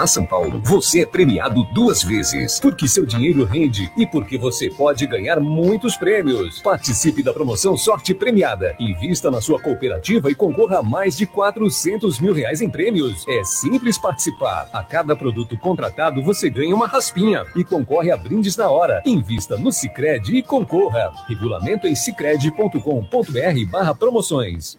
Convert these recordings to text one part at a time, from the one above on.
Na São Paulo, você é premiado duas vezes, porque seu dinheiro rende e porque você pode ganhar muitos prêmios. Participe da promoção Sorte Premiada. Invista na sua cooperativa e concorra a mais de 400 mil reais em prêmios. É simples participar. A cada produto contratado, você ganha uma raspinha e concorre a brindes na hora. Invista no Cicred e concorra. Regulamento em cicred.com.br barra promoções.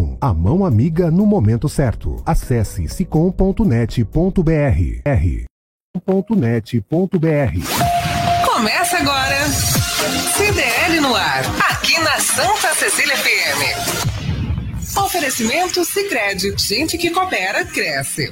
a mão amiga no momento certo. Acesse sicom.net.br r.net.br. Começa agora CDL no ar, aqui na Santa Cecília FM. Oferecimento Sicredi, gente que coopera cresce.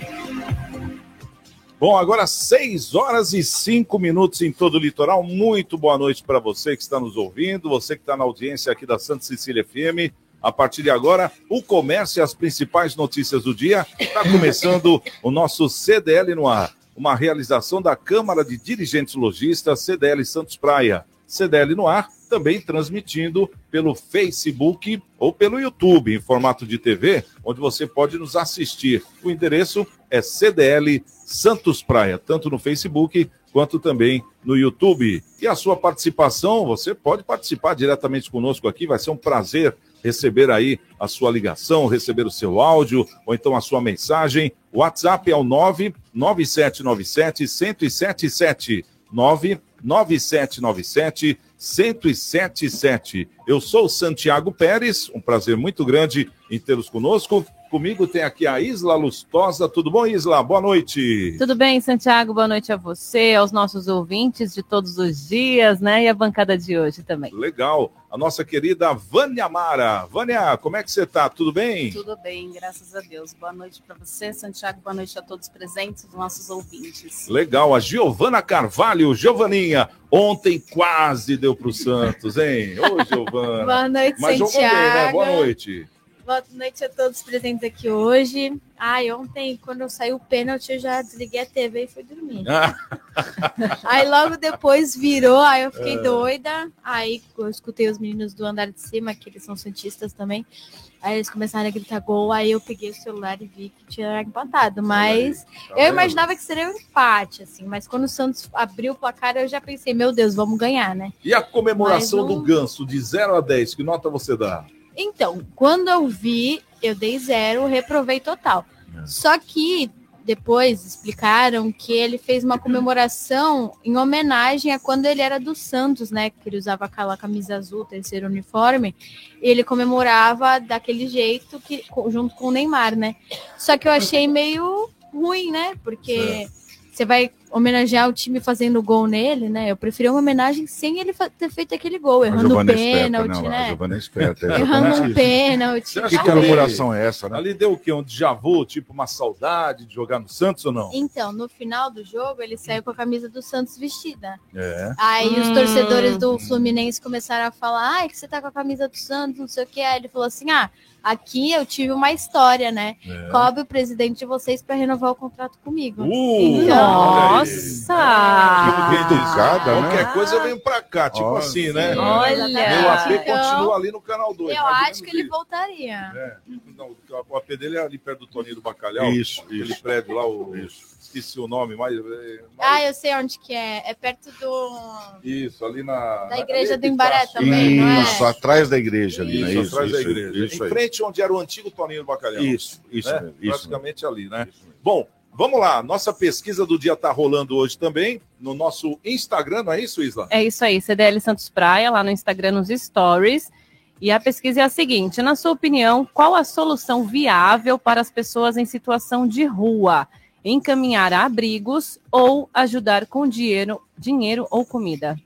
Bom, agora 6 horas e 5 minutos em todo o litoral. Muito boa noite para você que está nos ouvindo, você que está na audiência aqui da Santa Cecília FM. A partir de agora, o comércio e as principais notícias do dia. Está começando o nosso CDL no ar, uma realização da Câmara de Dirigentes Logistas CDL Santos Praia. CDL no ar, também transmitindo pelo Facebook ou pelo YouTube, em formato de TV, onde você pode nos assistir. O endereço é CDL Santos Praia, tanto no Facebook quanto também no YouTube. E a sua participação, você pode participar diretamente conosco aqui, vai ser um prazer receber aí a sua ligação, receber o seu áudio ou então a sua mensagem. O WhatsApp é o 99797 1077 99797 1077. Eu sou Santiago Pérez, um prazer muito grande em tê-los conosco. Comigo tem aqui a Isla Lustosa. Tudo bom, Isla? Boa noite. Tudo bem, Santiago? Boa noite a você, aos nossos ouvintes de todos os dias, né? E a bancada de hoje também. Legal. A nossa querida Vânia Mara. Vânia, como é que você tá? Tudo bem? Tudo bem, graças a Deus. Boa noite para você, Santiago. Boa noite a todos presentes, os nossos ouvintes. Legal. A Giovana Carvalho. Giovaninha, ontem quase deu pro Santos, hein? Ô, Giovana. Boa noite, Mas Santiago. jogou bem, né? Boa noite. Boa noite a todos presentes aqui hoje. Ai, ontem, quando eu saí o pênalti, eu já desliguei a TV e fui dormir. aí logo depois virou, aí eu fiquei É. doida. Aí eu escutei os meninos do andar de cima, que eles são santistas também. Aí eles começaram a gritar gol, aí eu peguei o celular e vi que tinha empatado. Mas Tá eu imaginava que seria um empate, assim. Mas quando o Santos abriu o placar, eu já pensei, meu Deus, vamos ganhar, né? E a comemoração o- do ganso, de 0 a 10, que nota você dá? Então, quando eu vi, eu dei zero, reprovei total. Só que depois explicaram que ele fez uma comemoração em homenagem a quando ele era do Santos, né? Que ele usava aquela camisa azul, terceiro uniforme. E ele comemorava daquele jeito que junto com o Neymar, né? Só que eu achei meio ruim, né? Porque você vai homenagear o time fazendo gol nele, né? Eu preferi uma homenagem sem ele ter feito aquele gol, errando o pênalti, né? É esperta. é Errando um pênalti. Você acha Que comemoração é essa, né? Ali deu o quê? Um déjà vu, tipo uma saudade de jogar no Santos ou não? Então, no final do jogo, ele saiu com a camisa do Santos vestida. É. Aí os Hum. torcedores do Fluminense começaram a falar: ai, que você tá com a camisa do Santos, não sei o que. Aí ele falou assim: ah, aqui eu tive uma história, né? É. Cobre o presidente de vocês para renovar o contrato comigo. Uh, Nossa! Tipo, quem diz, Educada, né? Qualquer coisa eu venho pra cá, tipo Olha. assim, né? Olha! Meu AP Então, continua ali no canal 2. Eu acho que ele voltaria. É, não, o AP dele é ali perto do Toninho do Bacalhau. Isso, Aquele isso. prédio lá, o, esqueci o nome, mas. é, mas- Ah, eu sei onde que é. É perto do Isso, ali na. da igreja do ali Embaré também, não é? Isso, atrás da igreja ali, né? Isso, Isso, atrás da isso, igreja. isso em aí. frente onde era o antigo Toninho do Bacalhau. Isso, isso né? isso Praticamente ali, né? Bom, vamos lá. Nossa pesquisa do dia está rolando hoje também no nosso Instagram, não é isso, Isla? É isso aí, CDL Santos Praia, lá no Instagram, nos stories. E a pesquisa é a seguinte: na sua opinião, qual a solução viável para as pessoas em situação de rua? Encaminhar abrigos ou ajudar com dinheiro, dinheiro ou comida?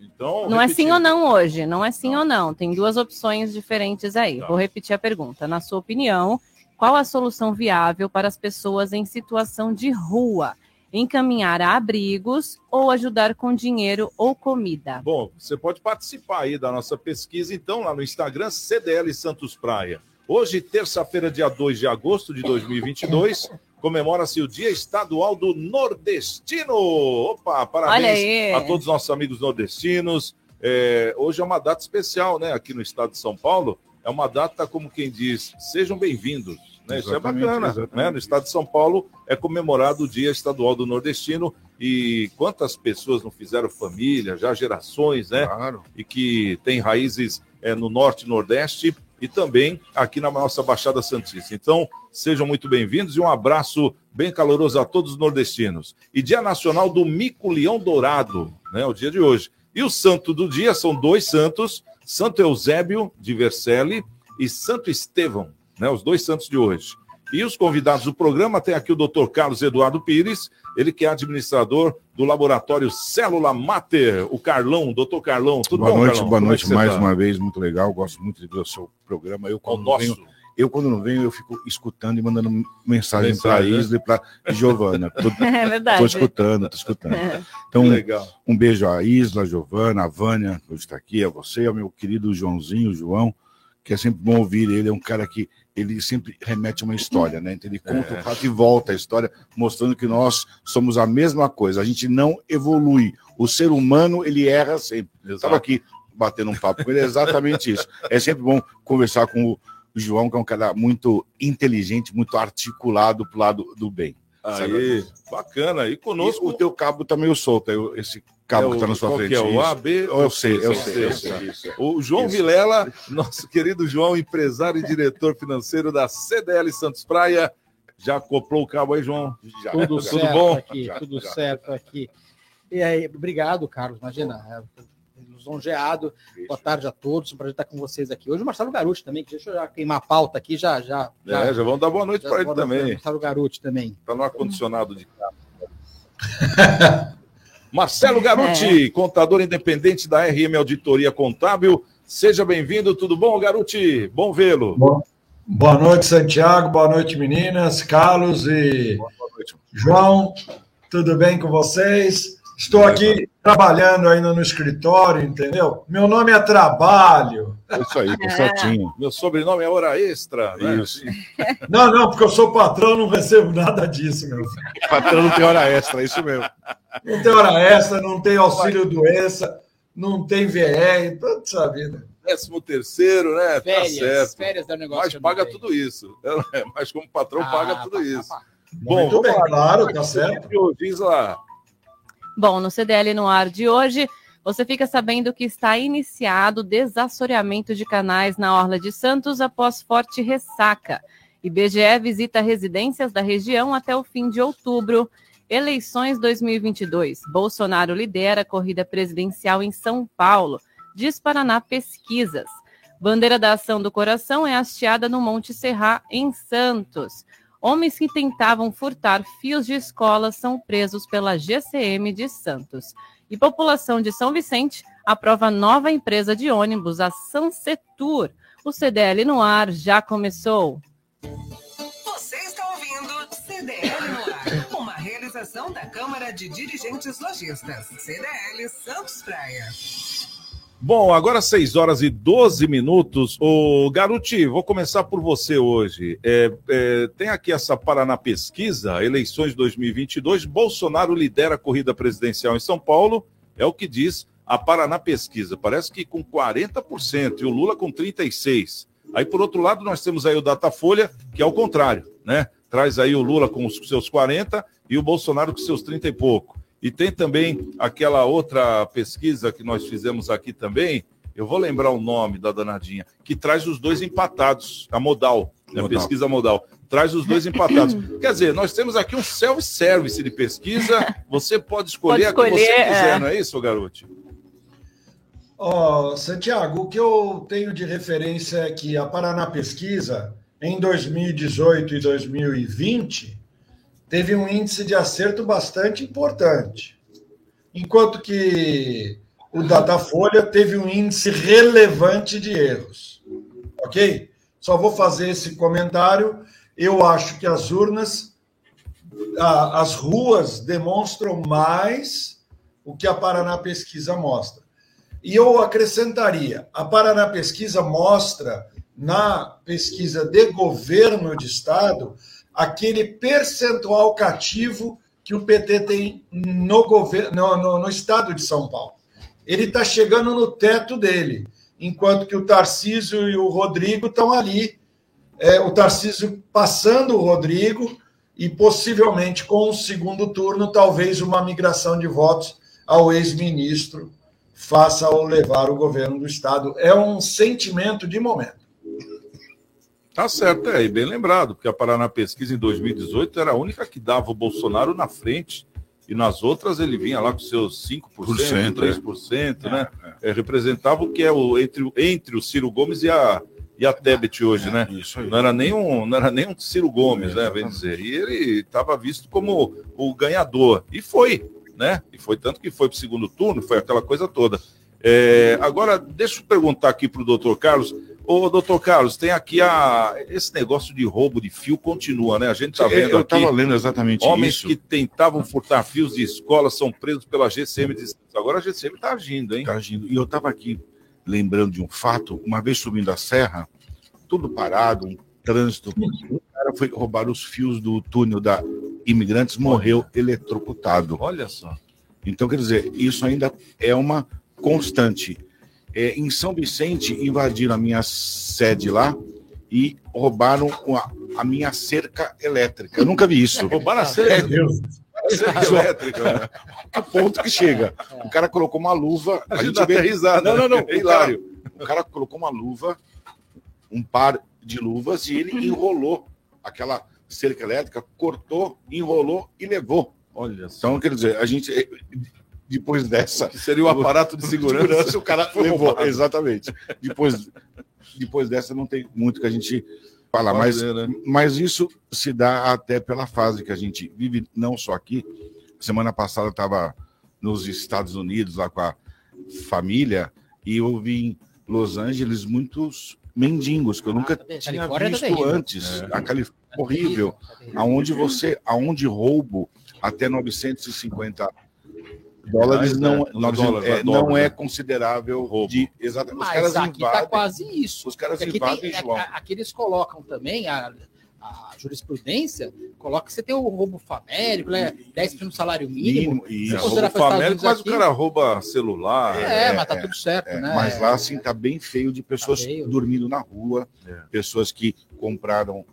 Então, Não é sim repetindo. ou não hoje, não é sim ou não. Tem duas opções diferentes aí. Tá. Vou repetir a pergunta. Na sua opinião, qual a solução viável para as pessoas em situação de rua? Encaminhar a abrigos ou ajudar com dinheiro ou comida? Bom, você pode participar aí da nossa pesquisa, então, lá no Instagram, CDL Santos Praia. Hoje, terça-feira, dia 2 de agosto de 2022, comemora-se o Dia Estadual do Nordestino. Opa, parabéns a todos os nossos amigos nordestinos. É, hoje é uma data especial, né? Aqui no estado de São Paulo. É uma data, como quem diz, sejam bem-vindos. Né? Isso é bacana. Né? No estado de São Paulo é comemorado o Dia Estadual do Nordestino. E quantas pessoas não fizeram família, já gerações, né? Claro. e que tem raízes é, no norte e nordeste e também aqui na nossa Baixada Santista. Então, sejam muito bem-vindos e um abraço bem caloroso a todos os nordestinos. E Dia Nacional do Mico-Leão Dourado, né, o dia de hoje. E o santo do dia são dois santos, Santo Eusébio de Vercelli e Santo Estevão, né, os dois santos de hoje. E os convidados do programa tem aqui o Dr. Carlos Eduardo Pires, ele que é administrador do laboratório Célula Mater, o Carlão, doutor Carlão. Tudo boa bom, noite, Carlão? boa Como é noite mais tá? uma vez, muito legal. Gosto muito de ver o seu programa. Eu O quando, não nosso. venho, eu, quando não venho, eu fico escutando e mandando mensagem para a né? Isla e para Giovana. Tô, É verdade. tô escutando, tô escutando. É. Então, legal. um beijo à Isla, à Giovana, a Vânia, que hoje está aqui, a você, ao meu querido Joãozinho, João, que é sempre bom ouvir ele. É um cara que ele sempre remete a uma história, né? Então, ele conta É. o fato e volta a história, mostrando que nós somos a mesma coisa. A gente não evolui. O ser humano, ele erra sempre. Eu estava aqui batendo um papo com ele, é exatamente isso. É sempre bom conversar com o João, que é um cara muito inteligente, muito articulado pro lado do bem. Aí, bacana. E E conosco o teu cabo tá meio solto, aí, esse cabo é que tá o- na sua qual frente. que é o Isso. A, B, Eu sei, eu C, sei, eu C. sei. O João Isso. Vilela, nosso querido João, empresário e diretor financeiro da CDL Santos Praia. Já acoplou o cabo aí, João? Já. Tudo Tudo certo bom? aqui, Já, tudo já. certo aqui. E aí, obrigado, Carlos. Imagina, é, lisonjeado. Boa tarde a todos. Um prazer estar com vocês aqui. Hoje o Marcelo Garuti também, que deixa eu já queimar a pauta aqui, já. já, já, É, já vamos dar boa noite para ele também. Marcelo Garuti também. Tá no ar-condicionado de casa. Marcelo Garuti, contador independente da RM Auditoria Contábil. Seja bem-vindo, tudo bom, Garuti? Bom vê-lo. Boa noite, Santiago. Boa noite, meninas. Carlos e João, tudo bem com vocês? Estou aqui trabalhando ainda no escritório, entendeu? Meu nome é Trabalho. É isso aí, tá certinho. Meu sobrenome é Hora Extra, né? Isso. Não, não, porque eu sou patrão, não recebo nada disso, meu. filho. Patrão não tem hora extra, é isso mesmo. Não tem hora extra, não tem auxílio doença, não tem VR, toda essa vida. Décimo terceiro, né? tá Férias, certo. férias da negócio. Mas paga tudo isso. É, mas como patrão, Ah, paga tudo pá, isso. pá, pá. Bom, Muito bem, lá. claro, tá certo. Diz lá. Bom, no CDL no ar de hoje, você fica sabendo que está iniciado o desassoreamento de canais na Orla de Santos após forte ressaca. IBGE visita residências da região até o fim de outubro. Eleições 2022. Bolsonaro lidera a corrida presidencial em São Paulo. Diz Paraná Pesquisas. Bandeira da Ação do Coração é hasteada no Monte Serra, em Santos. Homens que tentavam furtar fios de escola são presos pela GCM de Santos. E população de São Vicente aprova nova empresa de ônibus, a Sansetur. O CDL no ar já começou. Você está ouvindo CDL no ar, uma realização da Câmara de Dirigentes Lojistas, CDL Santos Praia. Bom, agora 6 horas e 12 minutos. O Garuti, vou começar por você hoje. É, é, tem aqui essa Paraná Pesquisa, eleições 2022. Bolsonaro lidera a corrida presidencial em São Paulo, é o que diz a Paraná Pesquisa. Parece que com 40% e o Lula com 36%. Aí, por outro lado, nós temos aí o Datafolha, que é o contrário, né? Traz aí o Lula com os seus 40% e o Bolsonaro com seus 30 e pouco. E tem também aquela outra pesquisa que nós fizemos aqui também, eu vou lembrar o nome da danadinha, que traz os dois empatados, a modal, né, a Modal. pesquisa modal. traz os dois empatados. Quer dizer, nós temos aqui um self-service de pesquisa. Você pode escolher, Pode a que você escolher, quiser, é. não é isso, garoto? Ó, Santiago, o que eu tenho de referência é que a Paraná Pesquisa, em 2018 e 2020, teve um índice de acerto bastante importante. Enquanto que o Datafolha teve um índice relevante de erros. Ok? Só vou fazer esse comentário. Eu acho que as urnas, a- as ruas demonstram mais o que a Paraná Pesquisa mostra. E eu acrescentaria: a Paraná Pesquisa mostra, na pesquisa de governo de Estado, aquele percentual cativo que o PT tem no, governo, no, no, no Estado de São Paulo. Ele está chegando no teto dele, enquanto que o Tarcísio e o Rodrigo estão ali. É, o Tarcísio passando o Rodrigo e possivelmente com o segundo turno, talvez uma migração de votos ao ex-ministro faça ou levar o governo do Estado. É um sentimento de momento. Tá certo, é, e bem lembrado, porque a Paraná Pesquisa em 2018 era a única que dava o Bolsonaro na frente, e nas outras ele vinha lá com seus 5%, Por cento, 3%, né? É, representava o que é o entre, o- entre o Ciro Gomes e a, e a Tebet hoje, né? Isso aí. Não era nem um, não era nem um Ciro Gomes, né? Bem Exatamente. dizer. E ele estava visto como o ganhador. E foi, né? E foi tanto que foi para o segundo turno, foi aquela coisa toda. É, agora, deixa eu perguntar aqui para o doutor Carlos. Ô, doutor Carlos, tem aqui a. Esse negócio de roubo de fio continua, né? A gente está vendo eu estava lendo exatamente Homens isso. que tentavam furtar fios de escola são presos pela GCM de. Agora a GCM está agindo, hein? Tá agindo. E eu estava aqui lembrando de um fato, uma vez subindo a serra, tudo parado, um trânsito. Um cara foi roubar os fios do túnel da Imigrantes, morreu eletrocutado. Olha só. Então, quer dizer, isso ainda é uma constante. É, em São Vicente, invadiram a minha sede lá e roubaram a, a minha cerca elétrica. Eu nunca vi isso. Roubaram a É, cerca cerca elétrica. né? que ponto que chega. O cara colocou uma luva. A gente dá até risada. Não, não, não. É O cara, hilário. o cara colocou uma luva, um par de luvas, e ele enrolou aquela cerca elétrica, cortou, enrolou e levou. Olha só. Então, quer dizer, a gente, eh, depois dessa. Que seria o aparato de segurança. o cara Foi levou. roubado. Exatamente. Depois, depois dessa, não tem muito que a gente falar. Mas, né? mas isso se dá até pela fase que a gente vive, não só aqui. Semana passada eu estava nos Estados Unidos, lá com a família, e eu vi em Los Angeles muitos mendigos que eu nunca também. tinha Califórnia tá visto antes. A Califórnia horrível, aonde você, aonde roubo até 950 dólares Reais, não, né? não, Dólares, é, dólares, não é considerável Roubo. de exatamente. Os Mas caras aqui tá invadem. quase isso. Os caras Aqui, invadem, tem, João. aqui eles colocam também a, a jurisprudência, coloca que você tem o roubo famérico, né? 10% do salário mínimo. Mínimo, isso. É, roubo os Estados mas o cara rouba celular. É, É, mas tá é, tudo certo, É, né? Mas lá, assim, tá bem feio de pessoas Tá feio. dormindo na rua, É. pessoas que compraram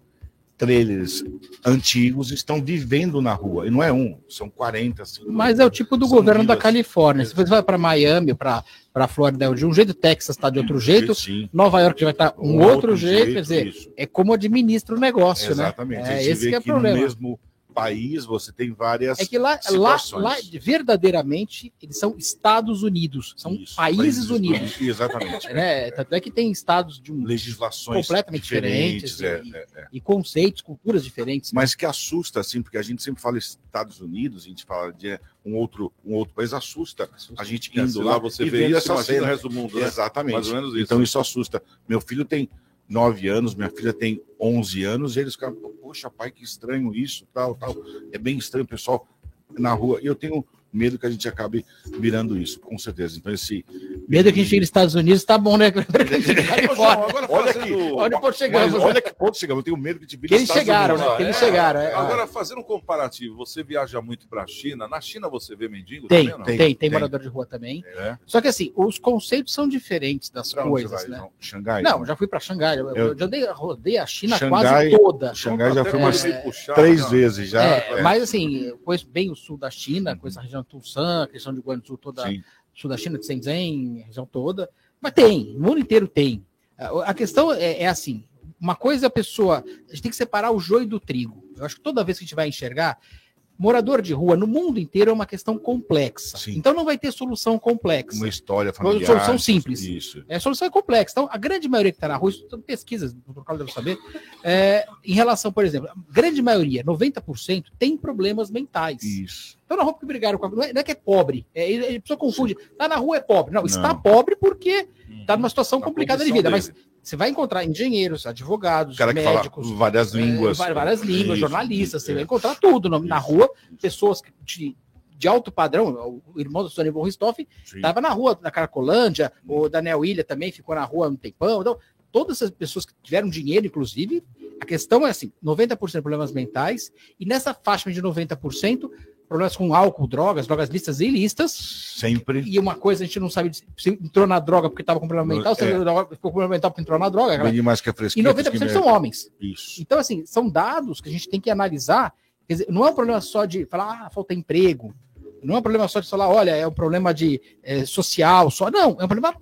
trailers antigos estão vivendo na rua. E não é um, são 40, 50. Mas é o tipo do governo da. Califórnia. Se você vai para Miami, para Flórida, de um jeito, Texas está de outro jeito, Sim. Nova York vai estar um, outro, jeito, quer dizer, isso. é como administra o negócio, Exatamente. né? A É, esse é o problema. mesmo país você tem várias É que lá, lá, lá, verdadeiramente, eles são Estados Unidos, são Isso, países unidos. Exatamente. Né? Tanto é que tem estados de um, Legislações completamente diferentes, é, e, é, é. e conceitos, culturas diferentes. Mas que assusta, assim, porque a gente sempre fala Estados Unidos, a gente fala de um outro, um outro país, assusta a gente É, indo se lá, você e vê isso, essa cena. resto do mundo, né? Exatamente. Mais ou menos isso. Então isso assusta. Meu filho tem nove anos, minha filha tem 11 anos, e eles ficam, poxa, pai, que estranho isso, tal, tal. É bem estranho, pessoal na rua. E eu tenho medo que a gente acabe virando isso, com certeza. Então esse... Medo que a gente chegue nos Estados Unidos, tá bom, né? Agora Olha Olha onde Mas chegamos. olha que ponto chegamos. Eu tenho medo que te vire Que eles chegaram, Unidos. né? Que eles chegaram. é. Agora, fazendo um comparativo, você viaja muito para a China. Na China você vê mendigo Tem, também não? tem, tem, Tem. morador de rua também. É. Só que assim, os conceitos são diferentes das Pra coisas, vai, né? João? Xangai? Não, já fui para Xangai, eu, Eu- já dei, rodei a China Xangai- quase toda. Xangai já foi umas puxar, três não. vezes já. É, É. Mas assim, eu conheço bem o sul da China, conheço a região a região de Guangzhou toda, Sim. sul da China, de Shenzhen, a região toda. Mas tem, o mundo inteiro tem. A a questão é, é assim, uma coisa é a pessoa. A gente tem que separar o joio do trigo. Eu acho que toda vez que a gente vai enxergar, morador de rua no mundo inteiro é uma questão complexa. Sim. Então não vai ter solução complexa. Uma história familiar. solução simples. Isso. É, a solução é complexa. Então, a grande maioria que está na rua, isso pesquisas, o. Carlos deve saber, é, em relação, por exemplo, a grande maioria, 90%, tem problemas mentais. Isso. Então, na rua que brigaram com a... Não é, não é que é pobre. É, ele- a pessoa confunde. Tá na rua é pobre. Não, está Não. Uhum. pobre porque está numa situação Na complicada de vida. dele. Mas você vai encontrar engenheiros, advogados, cara médicos, várias línguas. é, várias línguas, Isso, jornalistas, você é. vai encontrar tudo no- na rua, pessoas que- de, de alto padrão, o irmão do Sônia von Ristoff Sim. estava na rua da Caracolândia, o Daniel Ilha também ficou na rua um tempão, então todas essas pessoas que tiveram dinheiro, inclusive, a questão é assim, 90% de problemas mentais, e nessa faixa de 90%, problemas com álcool, drogas, drogas listas e ilícitas, Sempre. e uma coisa a gente não sabe se entrou na droga porque estava com problema mental, se É. ficou com problema mental porque entrou na droga, Vende mais que a e fresquinha. 90% são homens. Isso. Então, assim, são dados que a gente tem que analisar. Quer dizer, não é um problema só de falar, ah, falta emprego. Não é um problema só de falar, olha, é um problema de eh, social, só. Não, é um problema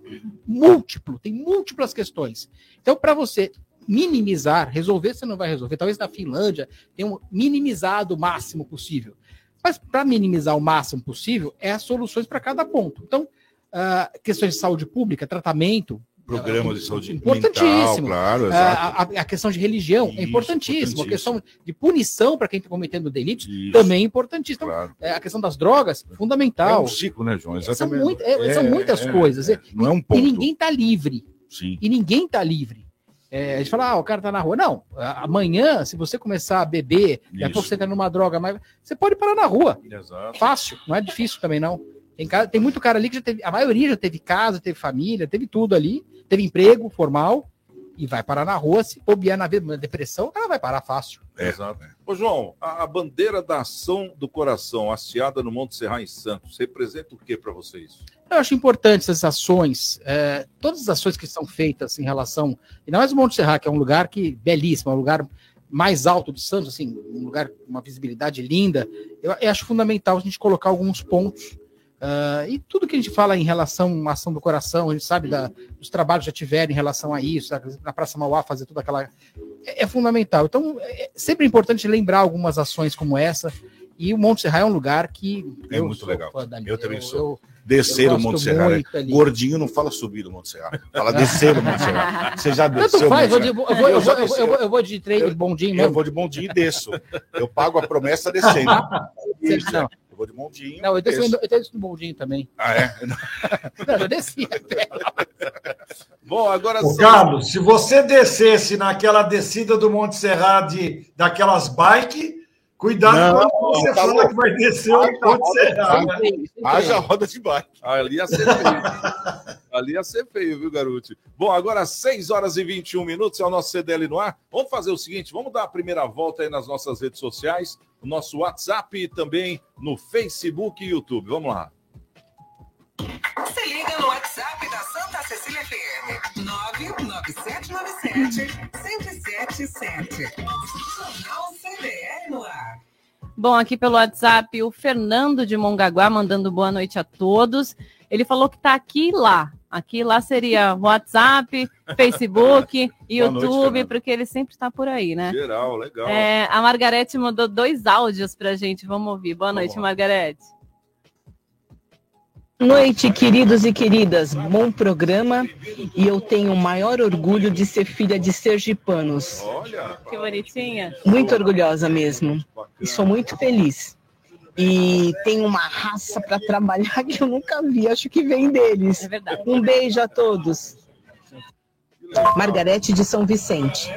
múltiplo, tem múltiplas questões. Então, para você minimizar, resolver, você não vai resolver. Talvez na Finlândia tenha um minimizado o máximo possível. Mas para minimizar o máximo possível, é as soluções para cada ponto. Então, ah, questões de saúde pública, tratamento, Programas de saúde Importantíssimo. mental, claro, a, exato. a- a questão de religião Isso, é importantíssima. A questão importantíssimo. de punição para quem está cometendo delitos Isso, também é importantíssima. Então, claro. é, a questão das drogas, É fundamental. um ciclo, né, João? são, Exatamente. muito- é, são muitas coisas. é. Não é um E ponto. ninguém está livre. Sim. E ninguém está livre. É, a gente fala, ah, o cara tá na rua. Não, amanhã, se você começar a beber, daqui a pouco você tá numa droga, mas você pode parar na rua. Exato. Fácil, não é difícil também, não. Tem, cara, tem muito cara ali que já teve, a maioria já teve casa, teve família, teve tudo ali, teve emprego formal e vai parar na rua. Se bobear na vida, na depressão, o cara vai parar fácil. É. Exato. Ô, João, a, a bandeira da ação do coração, hasteada no Monte Serra em Santos, representa o que para vocês? Eu acho importante essas ações, é, todas as ações que são feitas em relação. Ainda mais o Monte Serra, que é um lugar que belíssimo, é um lugar mais alto de Santos, assim, um lugar com uma visibilidade linda. Eu, eu acho fundamental a gente colocar alguns pontos. ah, e tudo que a gente fala em relação à ação do coração, a gente sabe da, dos trabalhos que já tiveram em relação a isso, na Praça Mauá fazer toda aquela. É, é fundamental. Então, é sempre importante lembrar algumas ações como essa. E o Monte Serra é um lugar que. É eu muito legal. Eu também sou. eu- Descer eu o Monte Serra. né? Gordinho não fala subir o Monte Serra. Fala descer o Monte Serra. Você já desceu faz, Monte eu vou, de, Serra? eu, vou, eu, Eu já vou, eu, vou, desci. eu, vou, eu vou de trem, de bondinho Eu mesmo. vou de bondinho e desço. Eu pago a promessa descendo. Isso, Não. Eu vou de bondinho. Não, eu desço, eu desço no bondinho também. Ah, é? Não, eu desci. Bom, agora Ô, Carlos, se você descesse naquela descida do Monte Serra de, daqueas bike, cuidado Não, quando você tá fala louco. que vai descer o Monte Serra. né? Haja roda de bike. Ali ia ser feio. Ali ia ser feio, viu, garoto? Bom, agora 6 horas e 21 minutos, é o nosso CDL no ar. Vamos fazer o seguinte, vamos dar a primeira volta aí nas nossas redes sociais, no nosso WhatsApp e também no Facebook e YouTube. Vamos lá. Se liga no WhatsApp da Santa Cecília FM. 99797-1077. Jornal CDL no ar. Bom, aqui pelo WhatsApp, o Fernando de Mongaguá mandando boa noite a todos. Ele falou que está aqui e lá. Aqui lá seria WhatsApp, Facebook, YouTube, porque ele sempre está por aí, né? Geral, legal. É, a Margarete mandou dois áudios pra gente. Vamos ouvir. Boa noite, lá. Margarete. noite, queridos e queridas. Bom programa e eu tenho o maior orgulho de ser filha de sergipanos. Olha, Que bonitinha. Muito orgulhosa mesmo. E sou muito feliz. E tenho uma raça para trabalhar que eu nunca vi. Acho que vem deles. É verdade. Um beijo a todos. Margarete de São Vicente.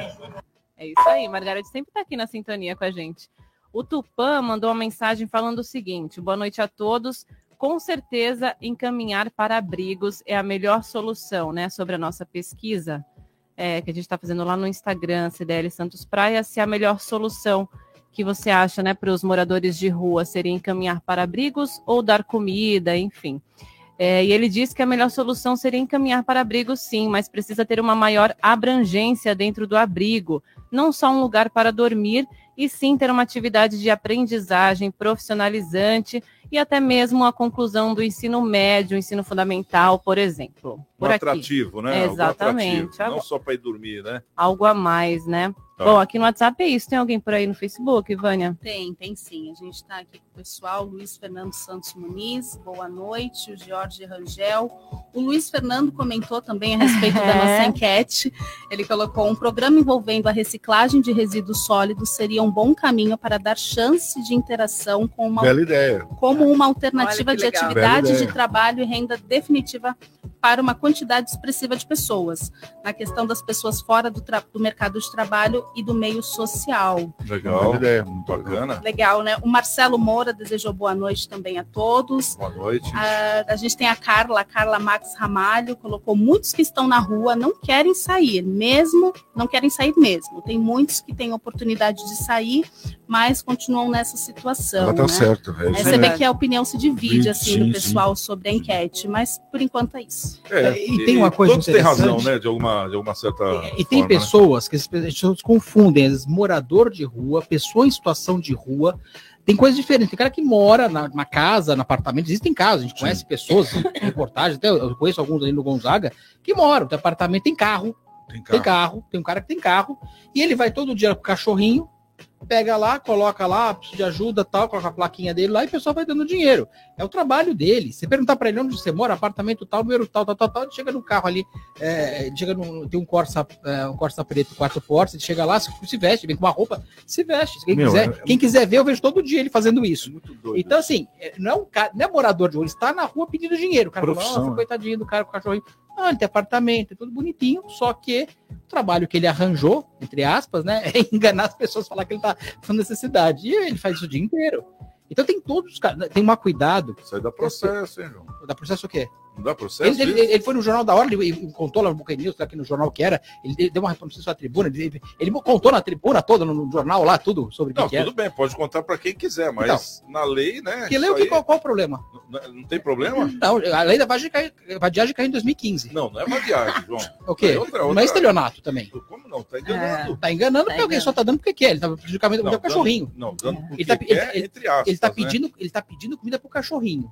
É isso aí, Margarete sempre está aqui na sintonia com a gente. O Tupã mandou uma mensagem falando o seguinte: boa noite a todos. Com certeza, encaminhar para abrigos é a melhor solução, né? Sobre a nossa pesquisa é, que a gente está fazendo lá no Instagram, CDL Santos Praia, se é a melhor solução que você acha, né, para os moradores de rua seria encaminhar para abrigos ou dar comida, enfim. É, e ele diz que a melhor solução seria encaminhar para abrigos, sim, mas precisa ter uma maior abrangência dentro do abrigo, não só um lugar para dormir, e sim ter uma atividade de aprendizagem profissionalizante e até mesmo a conclusão do ensino médio, ensino fundamental, por exemplo. Por um aqui. atrativo, né? Exatamente. atrativo, Não só para ir dormir, né? Algo a mais, né? Tá. Bom, aqui no WhatsApp é isso. Tem alguém por aí no Facebook, Vânia? Tem, tem sim. A gente está aqui com o pessoal, Luiz Fernando Santos Muniz, boa noite, o Jorge Rangel. O Luiz Fernando comentou também a respeito da nossa enquete. Ele colocou um programa envolvendo a reciclagem de resíduos sólidos seria um bom caminho para dar chance de interação com uma Bela ideia. como uma alternativa de legal. atividade de trabalho e renda definitiva para uma quantidade expressiva de pessoas, na questão das pessoas fora do, do mercado de trabalho e do meio social. Legal. Ideia. Muito Bacana. Legal, né? O Marcelo Moura desejou boa noite também a todos. Boa noite. A, a gente tem a Carla, a Carla Max Ramalho, colocou muitos que estão na rua não querem sair, mesmo, não querem sair mesmo. Tem muitos que têm oportunidade de sair, mas continuam nessa situação. Ela tá né? certo. É Aí você vê que a opinião se divide Sim, assim sim, do sim. pessoal sobre a enquete, mas por enquanto é isso. É, E tem uma coisa Todos têm razão, né? De alguma, de alguma certa. E tem forma, né? pessoas que as pessoas confundem, às vezes, morador de rua, pessoa em situação de rua. Tem coisas diferentes. Tem cara que mora na, na casa, no apartamento. Existem casos, a gente conhece pessoas, reportagens, até eu conheço alguns ali no Gonzaga, que moram. Tem apartamento, tem carro, Tem tem carro. carro, tem um cara que tem carro, e ele vai todo dia com o cachorrinho, pega lá, coloca lá, precisa de ajuda, tal, coloca a plaquinha dele lá e o pessoal vai dando dinheiro. É o trabalho dele. Você perguntar para ele onde você mora, apartamento tal, número tal, tal, tal, tal, ele chega no carro ali, é, chega no, tem um Corsa, é, um Corsa preto, quatro portas, ele chega lá, se, se veste, vem com uma roupa, se veste. Quem, Meu, quiser, é- quem quiser ver, eu vejo todo dia ele fazendo isso. Doido. Então, assim, é, não é, um não é morador de rua, ele está na rua pedindo dinheiro. O cara fala, nossa, né? coitadinho do cara com o cachorrinho. Não, ele tem apartamento, é tudo bonitinho, só que o trabalho que ele arranjou, entre aspas, né, é enganar as pessoas, falar que ele tá com necessidade. E ele faz isso o dia inteiro. Então tem todos os caras, tem um cuidado. Isso aí dá processo, hein, João? Dá processo o quê? Não dá processo? Ele, ele- ele foi no Jornal da Hora, ele, contou lá no Boca News, aqui no jornal que era, ele, deu uma reprodução à tribuna, ele, ele- contou na tribuna toda, no, jornal lá, tudo sobre o que, Não, que era. tudo bem, pode contar para quem quiser, mas na lei, né? Porque lê isso o que, aí- qual, qual o problema? não, não tem problema? Não, a lei da vadiagem caiu, em 2015. Não, não é vadiagem, João. O quê? É outra- Não outra- é estelionato também. Como não? Tá enganando. Tá enganando porque alguém só tá dando porque quer. Ele tá prejudicando o Não, cachorrinho. Não, dando porque Ele tá, quer, ele- entre aspas, ele tá né? pedindo, ele tá pedindo comida pro cachorrinho.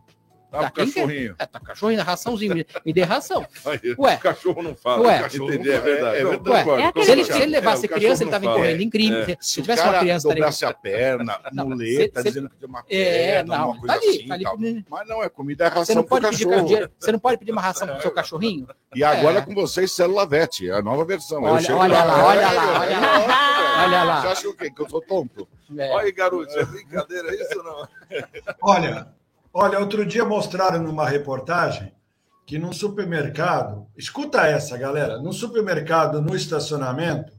Tá, quer? cachorrinho. É, tá cachorrinho, raçãozinho, me, me dê ração. Aí, Ué. O cachorro não fala. Ué. cachorro Entendi, é verdade. É verdade. concordo, É aquele- Se ele, se ele levasse É, criança, ele tava incorrendo em crime. É. Se, Se tivesse uma criança estaria- dobrasse a perna, Não, muleta, cê- dizendo que tem uma É, perna, não, uma coisa tá ali, assim tá ali. Mas não, é comida, é ração pro cachorro. dinheiro, você não pode pedir uma ração pro seu cachorrinho? E agora É. com vocês, Célula VET, a nova versão. Olha- olha lá, olha lá, É, olha é, lá. Olha lá. Você acha o quê? Que eu sou tonto? É. Olha aí, garoto, é brincadeira isso ou não? Olha, olha, outro dia mostraram numa reportagem que num supermercado, escuta essa, galera, num supermercado, no estacionamento,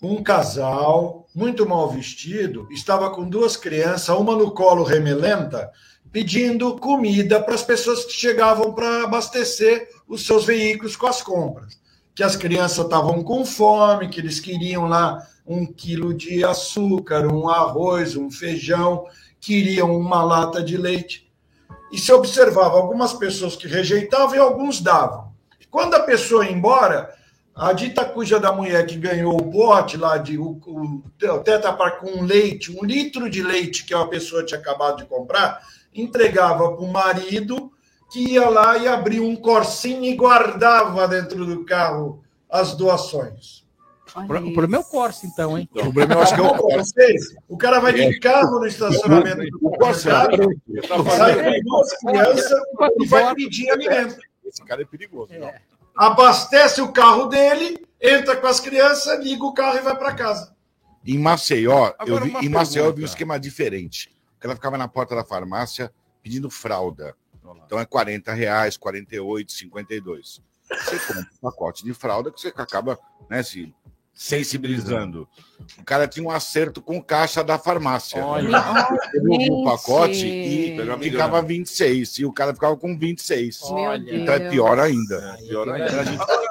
um casal muito mal vestido estava com duas crianças, uma no colo remelenta, pedindo comida para as pessoas que chegavam para abastecer os seus veículos com as compras. Que as crianças estavam com fome, que eles queriam lá um quilo de açúcar, um arroz, um feijão, queriam uma lata de leite. E se observava algumas pessoas que rejeitavam e alguns davam. Quando a pessoa ia embora, a dita cuja da mulher que ganhou o pote lá de o, o, o com leite, um litro de leite que a pessoa tinha acabado de comprar, entregava para o marido que ia lá e abria um corsinho e guardava dentro do carro as doações. O pro- o problema é o Corsa, então, hein? O problema eu acho que é o Vocês, o cara vai de carro no estacionamento do O Corsa supermercado, sai com duas crianças e vai pedir alimento. Esse cara é perigoso. É. não. Abastece o carro dele, entra com as crianças, liga o carro e vai para casa. Em Maceió, eu vi, em Maceió eu vi um esquema diferente. Porque ela ficava na porta da farmácia pedindo fralda. Então é 40 reais, 48, 52. Você compra um pacote de fralda que você acaba né, se sensibilizando. O cara tinha um acerto com caixa da farmácia. Olha. Devolvia o pacote e ficava 26. E o cara ficava com 26. Meu Olha. Então é pior ainda. É, pior ainda. A gente tá.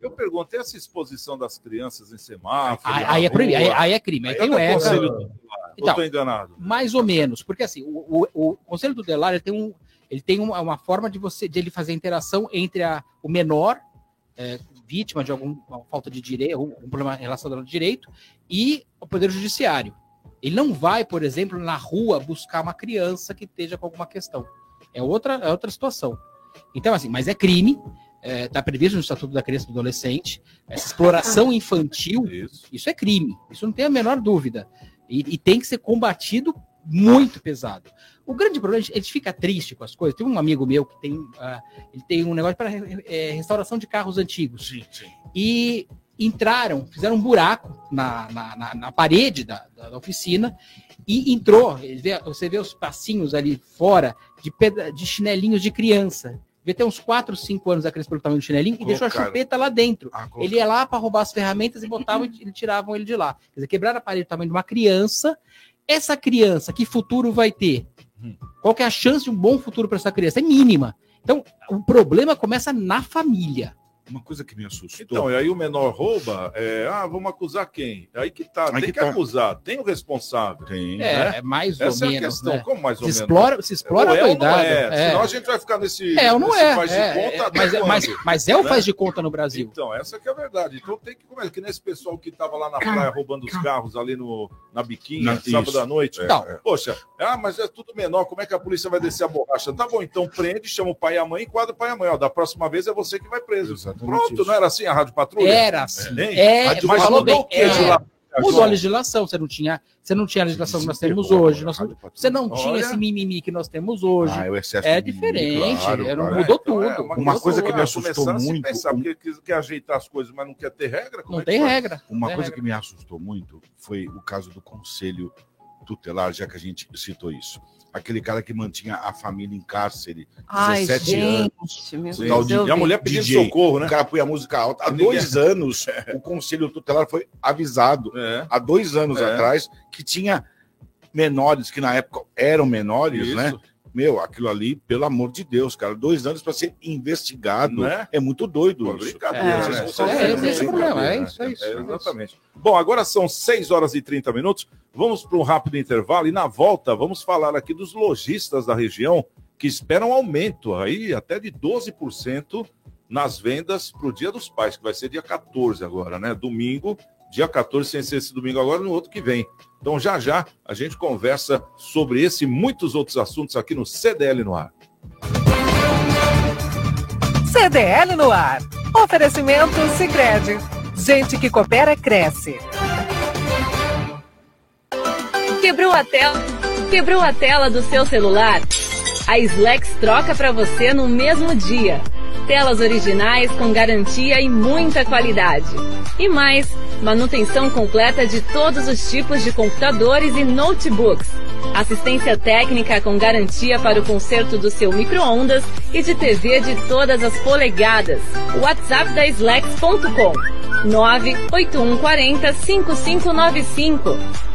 Eu perguntei essa exposição das crianças em semáforo. Aí, na aí é proibido, aí, aí é crime. Aí Aí tem é o do ECA. conselho. Ou Então, enganado? Mais ou menos, porque assim, o, o, o Conselho Tutelar ele tem, um, ele tem uma, uma forma de você de ele fazer interação entre a, o menor, é, vítima de alguma falta de direito, algum problema relacionado ao direito, e o Poder Judiciário. Ele não vai, por exemplo, na rua buscar uma criança que esteja com alguma questão. É outra, é outra situação. Então, assim, mas é crime. está previsto no Estatuto da Criança e do Adolescente, essa exploração infantil, isso. é crime, isso não tem a menor dúvida. E, e tem que ser combatido muito pesado. O grande problema, a gente fica triste com as coisas. Tem um amigo meu que tem, uh, ele tem um negócio para é, restauração de carros antigos. Sim, sim. E entraram, fizeram um buraco na, na, na, na parede da, da, oficina e entrou. Você vê os passinhos ali fora de, de chinelinhos de criança. Devia ter uns 4, 5 anos a criança pelo tamanho do chinelinho e deixou a chupeta lá dentro. Ah, ele ia lá para roubar as ferramentas e botavam e tiravam ele de lá. Quer dizer, quebraram a parede do tamanho de uma criança. Essa criança, que futuro vai ter? Qual é a chance de um bom futuro para essa criança? É mínima. Então, o problema começa na família. Uma coisa que me assustou. Então, e aí o menor rouba, é, ah, vamos acusar quem? Aí que tá, aí tem que, que tá. acusar, tem o responsável. Tem, é, né? é mais Essa ou é a menos. Questão. Né? Como mais ou se explora, menos? Se explora a vaidade. É, é. Senão a gente vai ficar nesse. É ou não é. Faz é, de conta mas, é, mas, mas, é o né? faz de conta no Brasil. Então, essa que é a verdade. Então tem que começar. Que nesse pessoal que tava lá na praia roubando os carros ali no, na biquinha, sábado à noite. Então, Poxa, ah, mas é tudo menor, como é que a polícia vai descer a borracha? Tá bom, então prende, chama o pai e a mãe enquadra o pai e a mãe. Ó, da próxima vez é você que vai preso. Exatamente Pronto, isso. não era assim a Rádio Patrulha? Era assim. É, é mas falou bem. É, mudou a legislação, você não tinha, você não tinha a legislação que nós temos hoje, nós, você não Olha. tinha esse mimimi que nós temos hoje. Ah, é diferente, mimimi, claro, era, mudou então, tudo. É, uma, uma coisa que me assustou muito. Pensar, porque quer, quer ajeitar as coisas, mas não quer ter regra? não é tem regra. Uma tem coisa regra. que me assustou muito foi o caso do conselho tutelar, já que a gente citou isso aquele cara que mantinha a família em cárcere, Ai, 17 gente, anos. e a mulher pedindo DJ, socorro, né? O cara põe a música alta. Há dois anos, o Conselho Tutelar foi avisado, é. há dois anos é. atrás, que tinha menores, que na época eram menores, né? Isso. né? Meu, aquilo ali, pelo amor de Deus, cara, dois anos para ser investigado. É? é? muito doido. Pô, brincadeira. É, né? é, é, esse problema, é isso, é isso. É, exatamente. Bom, agora são 6 horas e 30 minutos. Vamos para um rápido intervalo e na volta vamos falar aqui dos lojistas da região que esperam aumento aí até de 12% nas vendas para o Dia dos Pais, que vai ser dia 14 agora, né? Domingo, dia 14, sem ser esse domingo agora, no outro que vem. Então, já já a gente conversa sobre esse e muitos outros assuntos aqui no CDL no ar. CDL no ar. Oferecimento Sicredi. Gente que coopera cresce. Quebrou a tela? Quebrou a tela do seu celular? A Slex troca para você no mesmo dia. Telas originais com garantia e muita qualidade. E mais, manutenção completa de todos os tipos de computadores e notebooks. Assistência técnica com garantia para o conserto do seu micro-ondas e de TV de todas as polegadas. WhatsApp da Slex.com 98140 5595.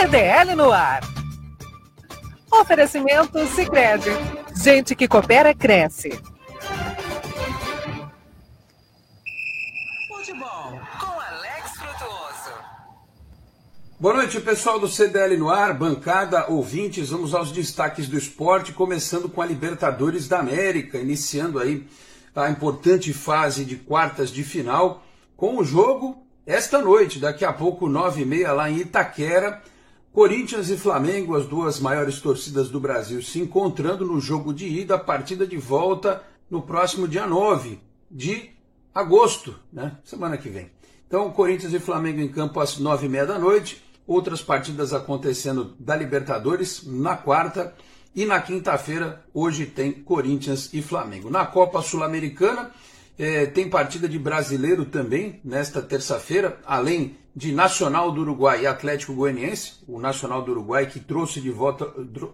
CDL no ar. Oferecimento Sicredi. Gente que coopera cresce. Futebol com Alex Frutuoso. Boa noite, pessoal do CDL no ar, bancada, ouvintes. Vamos aos destaques do esporte, começando com a Libertadores da América, iniciando aí a importante fase de quartas de final com o jogo esta noite, daqui a pouco, nove e meia, lá em Itaquera, Corinthians e Flamengo, as duas maiores torcidas do Brasil, se encontrando no jogo de ida, a partida de volta no próximo dia 9 de agosto, né? semana que vem. Então, Corinthians e Flamengo em campo às nove e meia da noite, outras partidas acontecendo da Libertadores na quarta e na quinta-feira, hoje tem Corinthians e Flamengo. Na Copa Sul-Americana, eh, tem partida de brasileiro também nesta terça-feira, além de Nacional do Uruguai e Atlético Goianiense, o Nacional do Uruguai que trouxe de volta,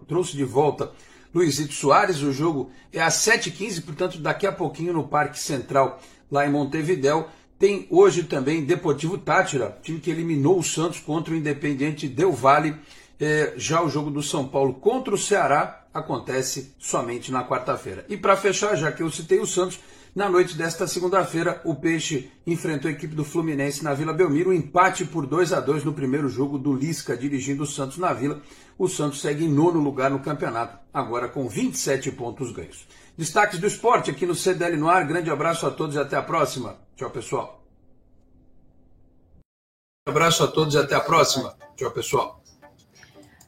trouxe de volta Luizito Soares. O jogo é às 7h15, portanto, daqui a pouquinho no Parque Central, lá em Montevidéu. Tem hoje também Deportivo Tátira, time que eliminou o Santos contra o Independiente Del Valle. É, já o jogo do São Paulo contra o Ceará acontece somente na quarta-feira. E para fechar, já que eu citei o Santos, na noite desta segunda-feira, o Peixe enfrentou a equipe do Fluminense na Vila Belmiro, um empate por 2 a 2 no primeiro jogo do Lisca dirigindo o Santos na Vila. O Santos segue em nono lugar no campeonato, agora com 27 pontos ganhos. Destaques do esporte aqui no CDL no ar. Grande abraço a todos e até a próxima. Tchau, pessoal. Abraço a todos e até a próxima. Tchau, pessoal.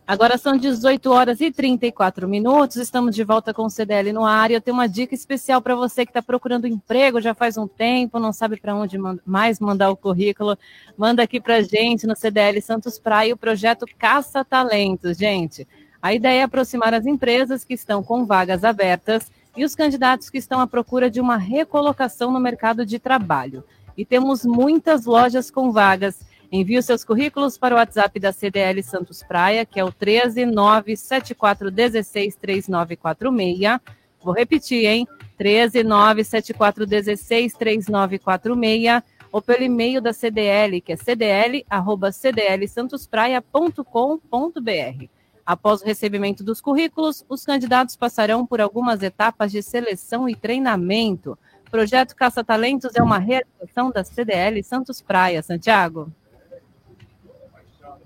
Agora são 18 horas e 34 minutos. Estamos de volta com o CDL no ar. E eu tenho uma dica especial para você que está procurando emprego já faz um tempo, não sabe para onde mais mandar o currículo. Manda aqui para gente no CDL Santos Praia o projeto Caça Talentos, gente. A ideia é aproximar as empresas que estão com vagas abertas e os candidatos que estão à procura de uma recolocação no mercado de trabalho. E temos muitas lojas com vagas Envie os seus currículos para o WhatsApp da CDL Santos Praia, que é o 13974163946. Vou repetir, hein? 13974163946 ou pelo e-mail da CDL, que é cdl@cdlsantospraia.com.br. Após o recebimento dos currículos, os candidatos passarão por algumas etapas de seleção e treinamento. O projeto Caça Talentos é uma realização da CDL Santos Praia, Santiago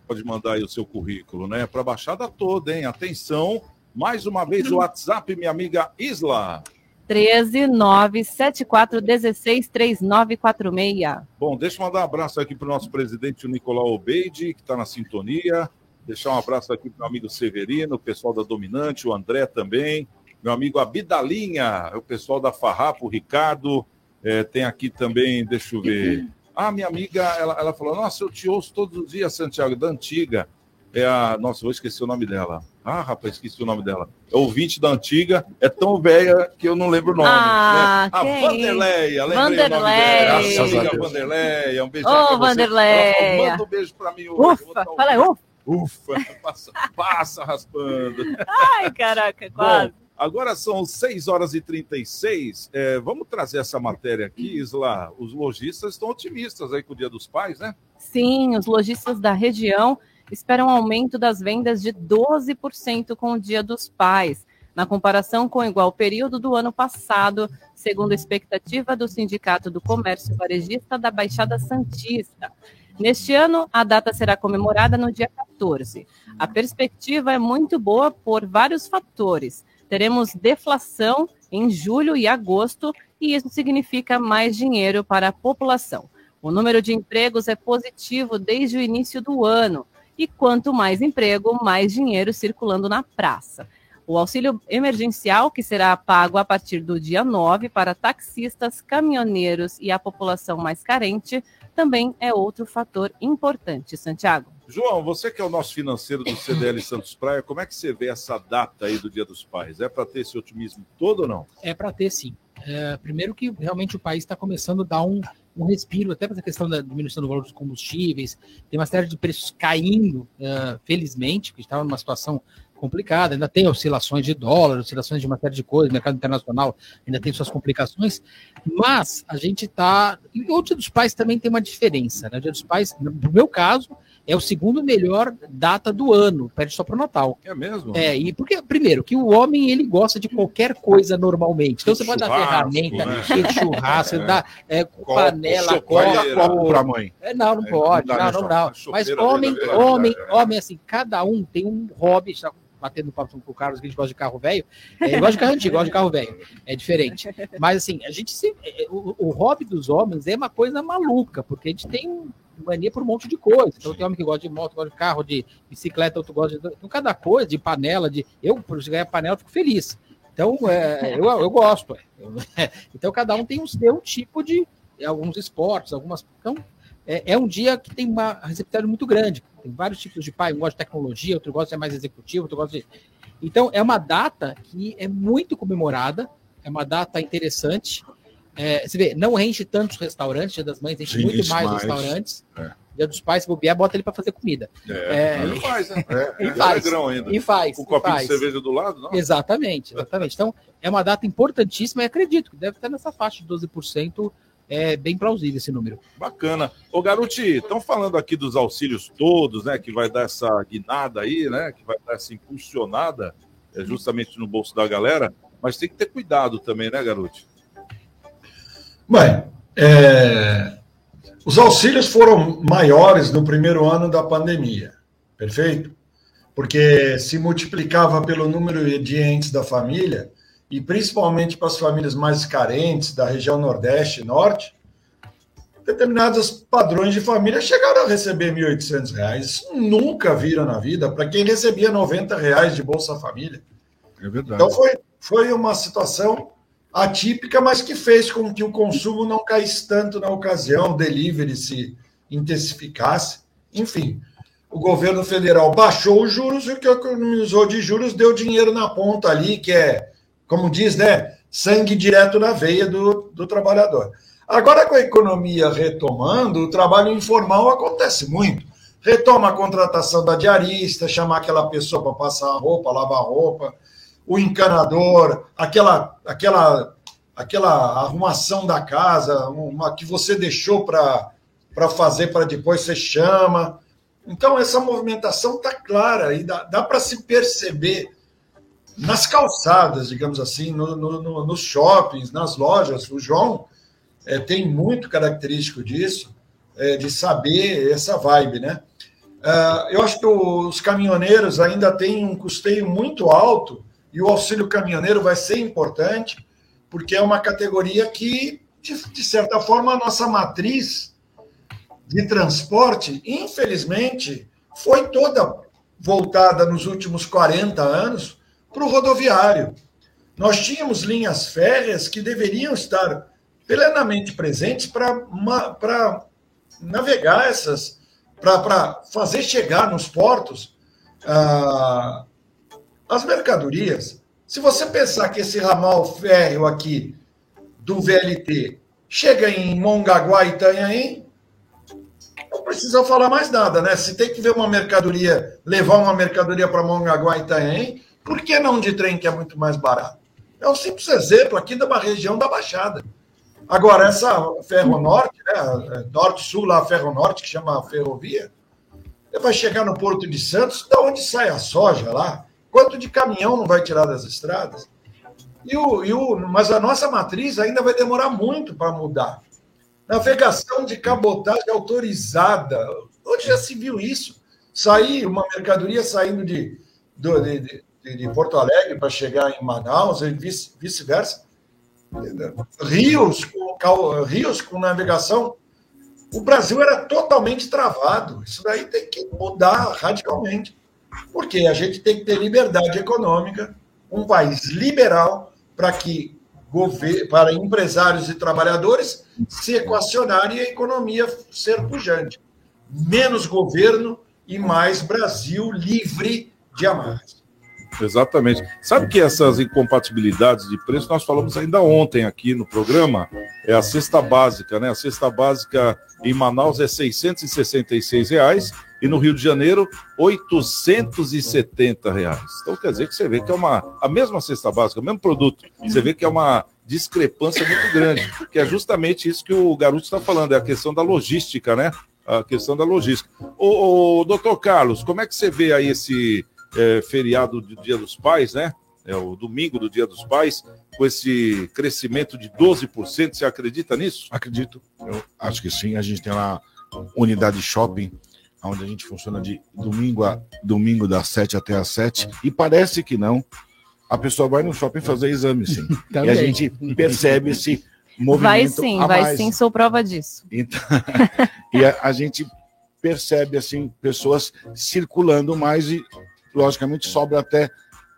pode mandar aí o seu currículo, né? Para a Baixada toda, hein? Atenção, mais uma vez o WhatsApp, minha amiga Isla. 13 974 16 3946. Bom, deixa eu mandar um abraço aqui para o nosso presidente, o Nicolau Obeide, que está na sintonia. Deixar um abraço aqui para o meu amigo Severino, o pessoal da Dominante, o André também. Meu amigo Abidalinha, o pessoal da Farrapo, o Ricardo. É, tem aqui também, deixa eu ver. Ah, minha amiga, ela, ela falou: Nossa, eu te ouço todos os dias, Santiago, da antiga. É a. Nossa, vou esquecer o nome dela. Ah, rapaz, esqueci o nome dela. É ouvinte da antiga, é tão velha que eu não lembro o nome. Ah, né? A Vanderleia, lembrei Vanderleia. o nome dela. Minha amiga Vanderleia, um beijo Ô, oh, Vanderleia. Manda um beijo pra mim hoje. Ufa, fala aí, ufa. Ufa, passa, passa raspando. Ai, caraca, quase. Bom, Agora são 6 horas e 36. É, vamos trazer essa matéria aqui, Isla. Os lojistas estão otimistas aí com o Dia dos Pais, né? Sim, os lojistas da região esperam um aumento das vendas de 12% com o Dia dos Pais, na comparação com o igual período do ano passado, segundo a expectativa do Sindicato do Comércio Varejista da Baixada Santista. Neste ano, a data será comemorada no dia 14. A perspectiva é muito boa por vários fatores teremos deflação em julho e agosto, e isso significa mais dinheiro para a população. O número de empregos é positivo desde o início do ano, e quanto mais emprego, mais dinheiro circulando na praça. O auxílio emergencial, que será pago a partir do dia 9 para taxistas, caminhoneiros e a população mais carente, também é outro fator importante, Santiago. João, você que é o nosso financeiro do CDL Santos Praia, como é que você vê essa data aí do Dia dos Pais? É para ter esse otimismo todo ou não? É para ter, sim. É, primeiro que realmente o país está começando a dar um, um respiro, até para a questão da diminuição do valor dos combustíveis, tem uma série de preços caindo, uh, felizmente, que estava numa situação complicada, ainda tem oscilações de dólar, oscilações de uma série de coisas, mercado internacional ainda tem suas complicações, mas a gente está. E o Dia dos Pais também tem uma diferença, né? O Dia dos Pais, no meu caso, é o segundo melhor data do ano, perde só para o Natal. É mesmo? É, e porque, primeiro, que o homem ele gosta de qualquer coisa normalmente. Então você pode dar ferramenta, né? churrasco, é. dá é, copo, panela, copo. para mãe. É, não, não é, pode, não, não, não. não. Mas homem, homem, homem, assim, cada um tem um hobby, batendo papo com o Carlos, que a gente gosta de carro velho. É, gosta de carro antigo, gosta de carro velho. É diferente. Mas assim, a gente se, é, o, o hobby dos homens é uma coisa maluca, porque a gente tem mania por um monte de coisa. Então tem homem que gosta de moto, gosta de carro, de bicicleta, outro gosta de. Então, cada coisa, de panela, de. Eu, por ganhar panela, fico feliz. Então, é, eu, eu gosto. É. Então, cada um tem um seu tipo de. Alguns esportes, algumas. Então, é, é um dia que tem uma receptividade muito grande. Tem vários tipos de pai. Um gosta de tecnologia, outro gosta de ser mais executivo, outro gosta de. Então, é uma data que é muito comemorada, é uma data interessante. É, você vê, não enche tantos restaurantes, Dia das Mães, enche Sim, muito mais, mais. restaurantes. É. Dia dos Pais, se bobear, bota ele para fazer comida. É, É, ele faz, né? E É, faz. ainda. E faz. Com e copinho faz. de cerveja do lado, não? Exatamente, exatamente. Então, é uma data importantíssima e acredito que deve estar nessa faixa de 12%. É bem plausível esse número. Bacana. Ô, Garuti, estão falando aqui dos auxílios todos, né? Que vai dar essa guinada aí, né? Que vai dar essa impulsionada é, justamente no bolso da galera. Mas tem que ter cuidado também, né, Garuti? Bem, é, os auxílios foram maiores no primeiro ano da pandemia, perfeito? Porque se multiplicava pelo número de entes da família, e principalmente para as famílias mais carentes da região Nordeste e Norte, determinados padrões de família chegaram a receber 1.800 reais. Isso nunca viram na vida para quem recebia 90 reais de Bolsa Família. É verdade. Então foi, foi uma situação atípica, mas que fez com que o consumo não caísse tanto na ocasião, o delivery se intensificasse. Enfim, o governo federal baixou os juros e o que economizou de juros deu dinheiro na ponta ali, que é, como diz, né, sangue direto na veia do, do trabalhador. Agora, com a economia retomando, o trabalho informal acontece muito. Retoma a contratação da diarista, chamar aquela pessoa para passar a roupa, lavar a roupa, o encanador, aquela, aquela, aquela arrumação da casa, uma que você deixou para fazer para depois você chama. Então, essa movimentação está clara e dá, dá para se perceber nas calçadas, digamos assim, no, no, no, nos shoppings, nas lojas. O João é, tem muito característico disso, é, de saber essa vibe, né? Uh, eu acho que os caminhoneiros ainda têm um custeio muito alto e o auxílio caminhoneiro vai ser importante, porque é uma categoria que, de, de certa forma, a nossa matriz de transporte, infelizmente, foi toda voltada nos últimos 40 anos para o rodoviário. Nós tínhamos linhas férreas que deveriam estar plenamente presentes para navegar essas, para fazer chegar nos portos ah, as mercadorias. Se você pensar que esse ramal férreo aqui do VLT chega em Mongaguá e Itanhaém, não precisa falar mais nada, né? Se tem que ver uma mercadoria, levar uma mercadoria para Mongaguá e Itanhaém, por que não de trem que é muito mais barato? É um simples exemplo aqui da região da Baixada. Agora, essa Ferro Norte, né, Norte-Sul, lá, Ferro Norte, que chama ferrovia, vai chegar no Porto de Santos, da onde sai a soja lá? Quanto de caminhão não vai tirar das estradas? E o, e o, mas a nossa matriz ainda vai demorar muito para mudar. Navegação de cabotagem autorizada. Onde já se viu isso? Sair, uma mercadoria saindo de, de, de, de Porto Alegre para chegar em Manaus e vice-versa. Rios com, rios com navegação. O Brasil era totalmente travado. Isso daí tem que mudar radicalmente. Porque a gente tem que ter liberdade econômica, um país liberal, para que para empresários e trabalhadores se equacionarem e a economia ser pujante. Menos governo e mais Brasil livre de amarras. Exatamente. Sabe que essas incompatibilidades de preço nós falamos ainda ontem aqui no programa? É a cesta básica, né? A cesta básica em Manaus é 666 reais e no Rio de Janeiro 870 reais. Então quer dizer que você vê que é uma a mesma cesta básica, o mesmo produto. Você vê que é uma discrepância muito grande, que é justamente isso que o garoto está falando, é a questão da logística, né? A questão da logística. Ô doutor Carlos, como é que você vê aí esse é, feriado do Dia dos Pais, né? É o domingo do Dia dos Pais, com esse crescimento de 12%. Você acredita nisso? Acredito. Eu acho que sim. A gente tem lá unidade shopping, onde a gente funciona de domingo a domingo, das 7 até as 7. E parece que não. A pessoa vai no shopping fazer exame, sim. e a gente percebe se movimento Vai sim, a vai mais. sim, sou prova disso. Então, e a, a gente percebe assim pessoas circulando mais e logicamente sobra até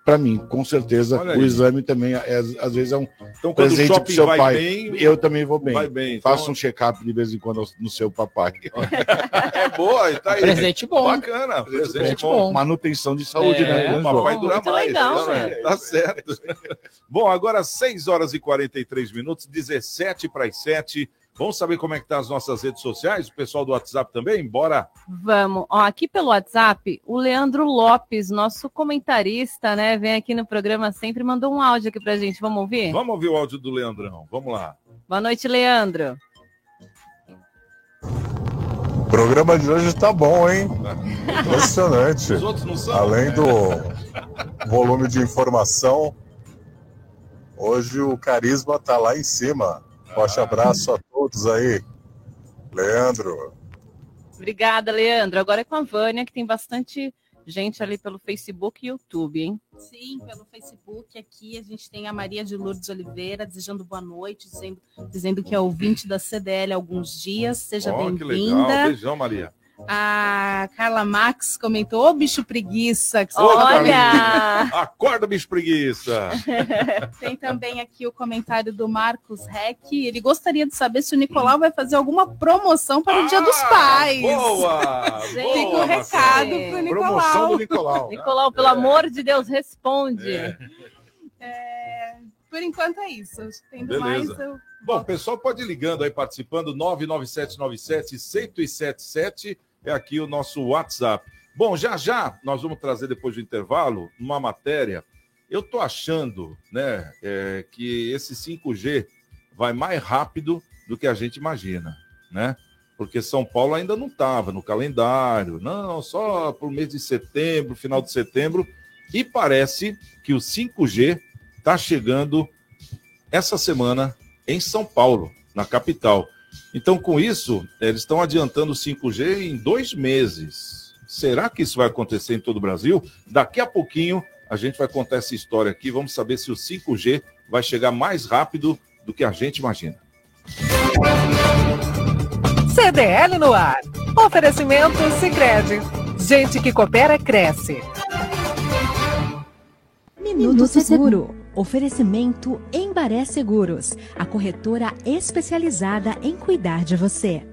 para mim, com certeza o exame também é, às vezes é um Então, quando o presente shopping pro seu vai pai. bem, eu também vou bem. vai bem. Faço Então- um check-up de vez em quando no seu papai. É boa, tá aí. Presente bom. Bacana, presente, Presente bom. bom. Manutenção de saúde, É, né? o papai João? dura Muito mais. legal, tá, né? tá certo. Bom, agora 6 horas e 43 minutos, 17 para as 7. Vamos saber como é que tá as nossas redes sociais? O pessoal do WhatsApp também? Bora. Vamos. Ó, aqui pelo WhatsApp, o Leandro Lopes, nosso comentarista, né? Vem aqui no programa sempre, mandou um áudio aqui pra gente. Vamos ouvir? Vamos ouvir o áudio do Leandrão. Vamos lá. Boa noite, Leandro. O programa de hoje tá bom, hein? Impressionante. Os outros não são? Além do volume de informação, hoje o carisma tá lá em cima. Forte abraço a todos aí. Leandro. Obrigada, Leandro. Agora é com a Vânia, que tem bastante gente ali pelo Facebook e YouTube, hein? Sim, pelo Facebook aqui a gente tem a Maria de Lourdes Oliveira desejando boa noite, dizendo, dizendo que é ouvinte da CDL há alguns dias. Seja legal. bem-vinda. Beijão, Maria. A Carla Max comentou, ô bicho preguiça. Ô, Olha! Acorda, bicho preguiça. Tem também aqui o comentário do Marcos Reck. Ele gostaria de saber se o Nicolau vai fazer alguma promoção para o Dia dos Pais. Ah, Boa! Fica boa, o recado Marcelo. pro Promoção do Nicolau. Nicolau. Nicolau, pelo amor de Deus, responde. É, por enquanto é isso. Tendo Beleza. mais, eu Bom, pessoal pode ir ligando aí, participando, 99797-1077 é aqui o nosso WhatsApp. Bom, já já nós vamos trazer depois do intervalo uma matéria. Eu tô achando, né, é, que esse 5G vai mais rápido do que a gente imagina, né? Porque São Paulo ainda não estava no calendário, não, só para o mês de setembro, final de setembro, e parece que o 5G está chegando essa semana em São Paulo, na capital. Então, com isso, eles estão adiantando o 5G em dois meses. Será que isso vai acontecer em todo o Brasil? Daqui a pouquinho a gente vai contar essa história aqui. Vamos saber se o 5G vai chegar mais rápido do que a gente imagina. CDL no ar. Oferecimento Sicredi. Gente que coopera cresce. Minuto Seguro. Oferecimento Embaré Seguros, a corretora especializada em cuidar de você.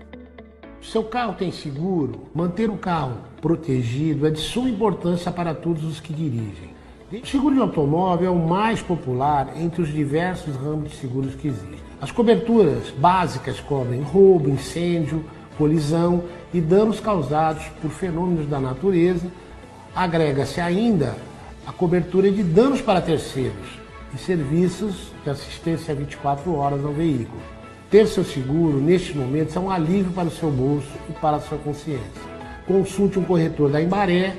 Seu carro tem seguro? Manter o carro protegido é de suma importância para todos os que dirigem. O seguro de automóvel é o mais popular entre os diversos ramos de seguros que existem. As coberturas básicas cobrem roubo, incêndio, colisão e danos causados por fenômenos da natureza. Agrega-se ainda a cobertura de danos para terceiros e serviços de assistência 24 horas ao veículo. Ter seu seguro, neste momento, é um alívio para o seu bolso e para a sua consciência. Consulte um corretor da Embaré,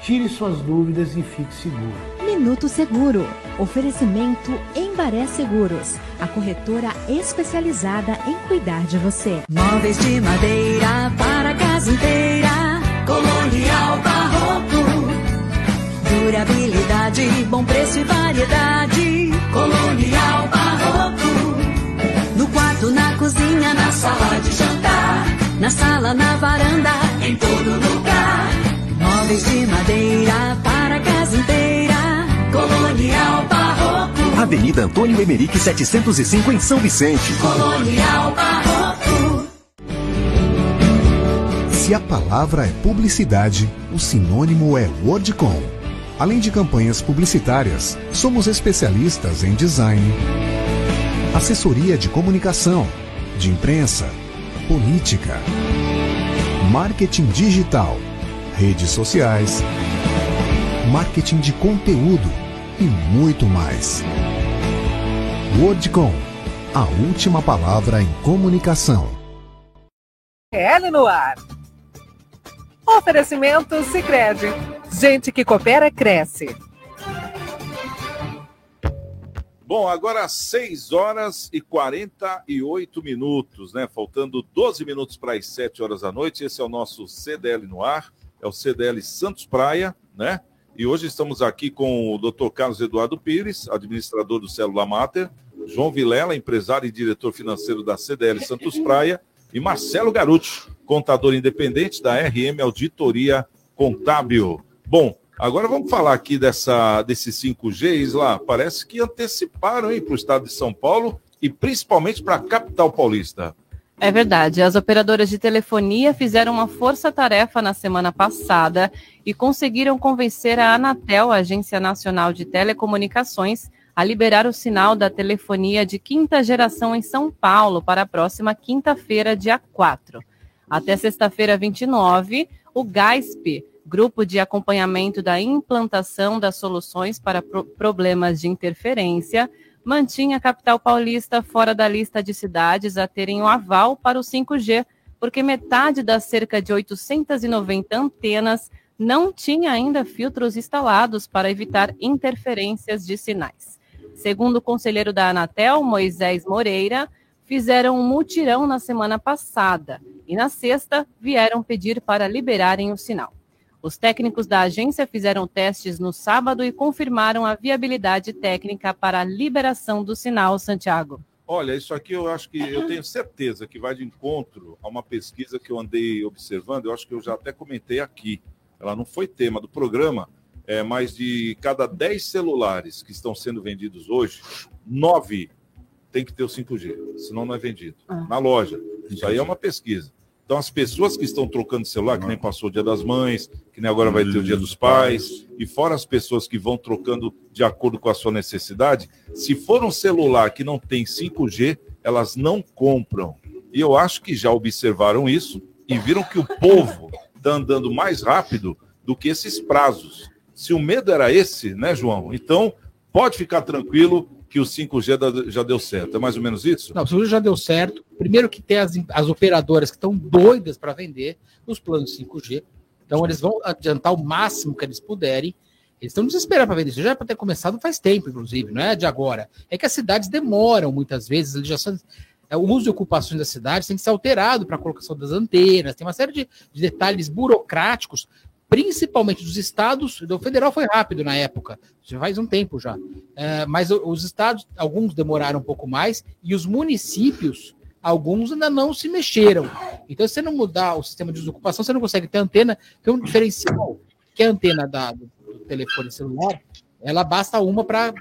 tire suas dúvidas e fique seguro. Minuto Seguro. Oferecimento Embaré Seguros, a corretora especializada em cuidar de você. Móveis de madeira para a casa inteira. Colonial Barroco. Durabilidade, bom preço e variedade. Colonial Barroco. No quarto, na cozinha, na sala de jantar. Na sala, na varanda, em todo lugar. Móveis de madeira para a casa inteira. Colonial Barroco. Avenida Antônio Emerick 705 em São Vicente. Colonial Barroco. Se a palavra é publicidade, o sinônimo é Wordcom. Além de campanhas publicitárias, somos especialistas em design, assessoria de comunicação, de imprensa, política, marketing digital, redes sociais, marketing de conteúdo e muito mais. Wordcom, a última palavra em comunicação. CDL no ar. Oferecimento Sicredi. Gente que coopera cresce. Bom, agora 6 horas e 48 minutos, né? Faltando 12 minutos para as 7 horas da noite. Esse é o nosso CDL no ar, é o CDL Santos Praia, né? E hoje estamos aqui com o Dr. Carlos Eduardo Pires, administrador do Célula Mater, João Vilela, empresário e diretor financeiro da CDL Santos Praia, e Marcelo Garuti, contador independente da RM Auditoria Contábil. Bom, agora vamos falar aqui dessa, desses 5G, Isla. Parece que anteciparam para o estado de São Paulo e principalmente para a capital paulista. É verdade. As operadoras de telefonia fizeram uma força-tarefa na semana passada e conseguiram convencer a Anatel, a Agência Nacional de Telecomunicações, a liberar o sinal da telefonia de quinta geração em São Paulo para a próxima quinta-feira, dia 4. Até sexta-feira, 29, o GASP, Grupo de Acompanhamento da Implantação das Soluções para Pro Problemas de Interferência, mantinha a capital paulista fora da lista de cidades a terem o aval para o 5G, porque metade das cerca de 890 antenas não tinha ainda filtros instalados para evitar interferências de sinais. Segundo o conselheiro da Anatel, Moisés Moreira, fizeram um mutirão na semana passada e na sexta vieram pedir para liberarem o sinal. Os técnicos da agência fizeram testes no sábado e confirmaram a viabilidade técnica para a liberação do sinal, Santiago. Olha, isso aqui eu acho que eu tenho certeza que vai de encontro a uma pesquisa que eu andei observando, eu acho que eu já até comentei aqui. Ela não foi tema do programa, é, mas de cada 10 celulares que estão sendo vendidos hoje, 9 tem que ter o 5G, senão não é vendido. Ah. Na loja. Isso aí é uma pesquisa. Então, as pessoas que estão trocando celular, que nem passou o Dia das Mães, que nem agora vai ter o Dia dos Pais, e fora as pessoas que vão trocando de acordo com a sua necessidade, se for um celular que não tem 5G, elas não compram. E eu acho que já observaram isso e viram que o povo está andando mais rápido do que esses prazos. Se o medo era esse, né, João? Então, pode ficar tranquilo que o 5G da- já deu certo. É mais ou menos isso? Não, o seguro já deu certo. Primeiro que tem as, as operadoras que estão doidas para vender os planos 5G. Então eles vão adiantar o máximo que eles puderem. Eles estão desesperados para vender isso. Já é para ter começado faz tempo, inclusive, não é de agora. É que as cidades demoram muitas vezes, eles já são. é, O uso e ocupações das cidades tem que ser alterado para a colocação das antenas, tem uma série de, de detalhes burocráticos, principalmente dos estados. O federal foi rápido na época, já faz um tempo já. É, mas os estados, alguns demoraram um pouco mais, e os municípios, alguns ainda não se mexeram. Então, se você não mudar o sistema de desocupação, você não consegue ter antena. Tem um diferencial, que é a antena da, do, telefone celular, ela basta uma para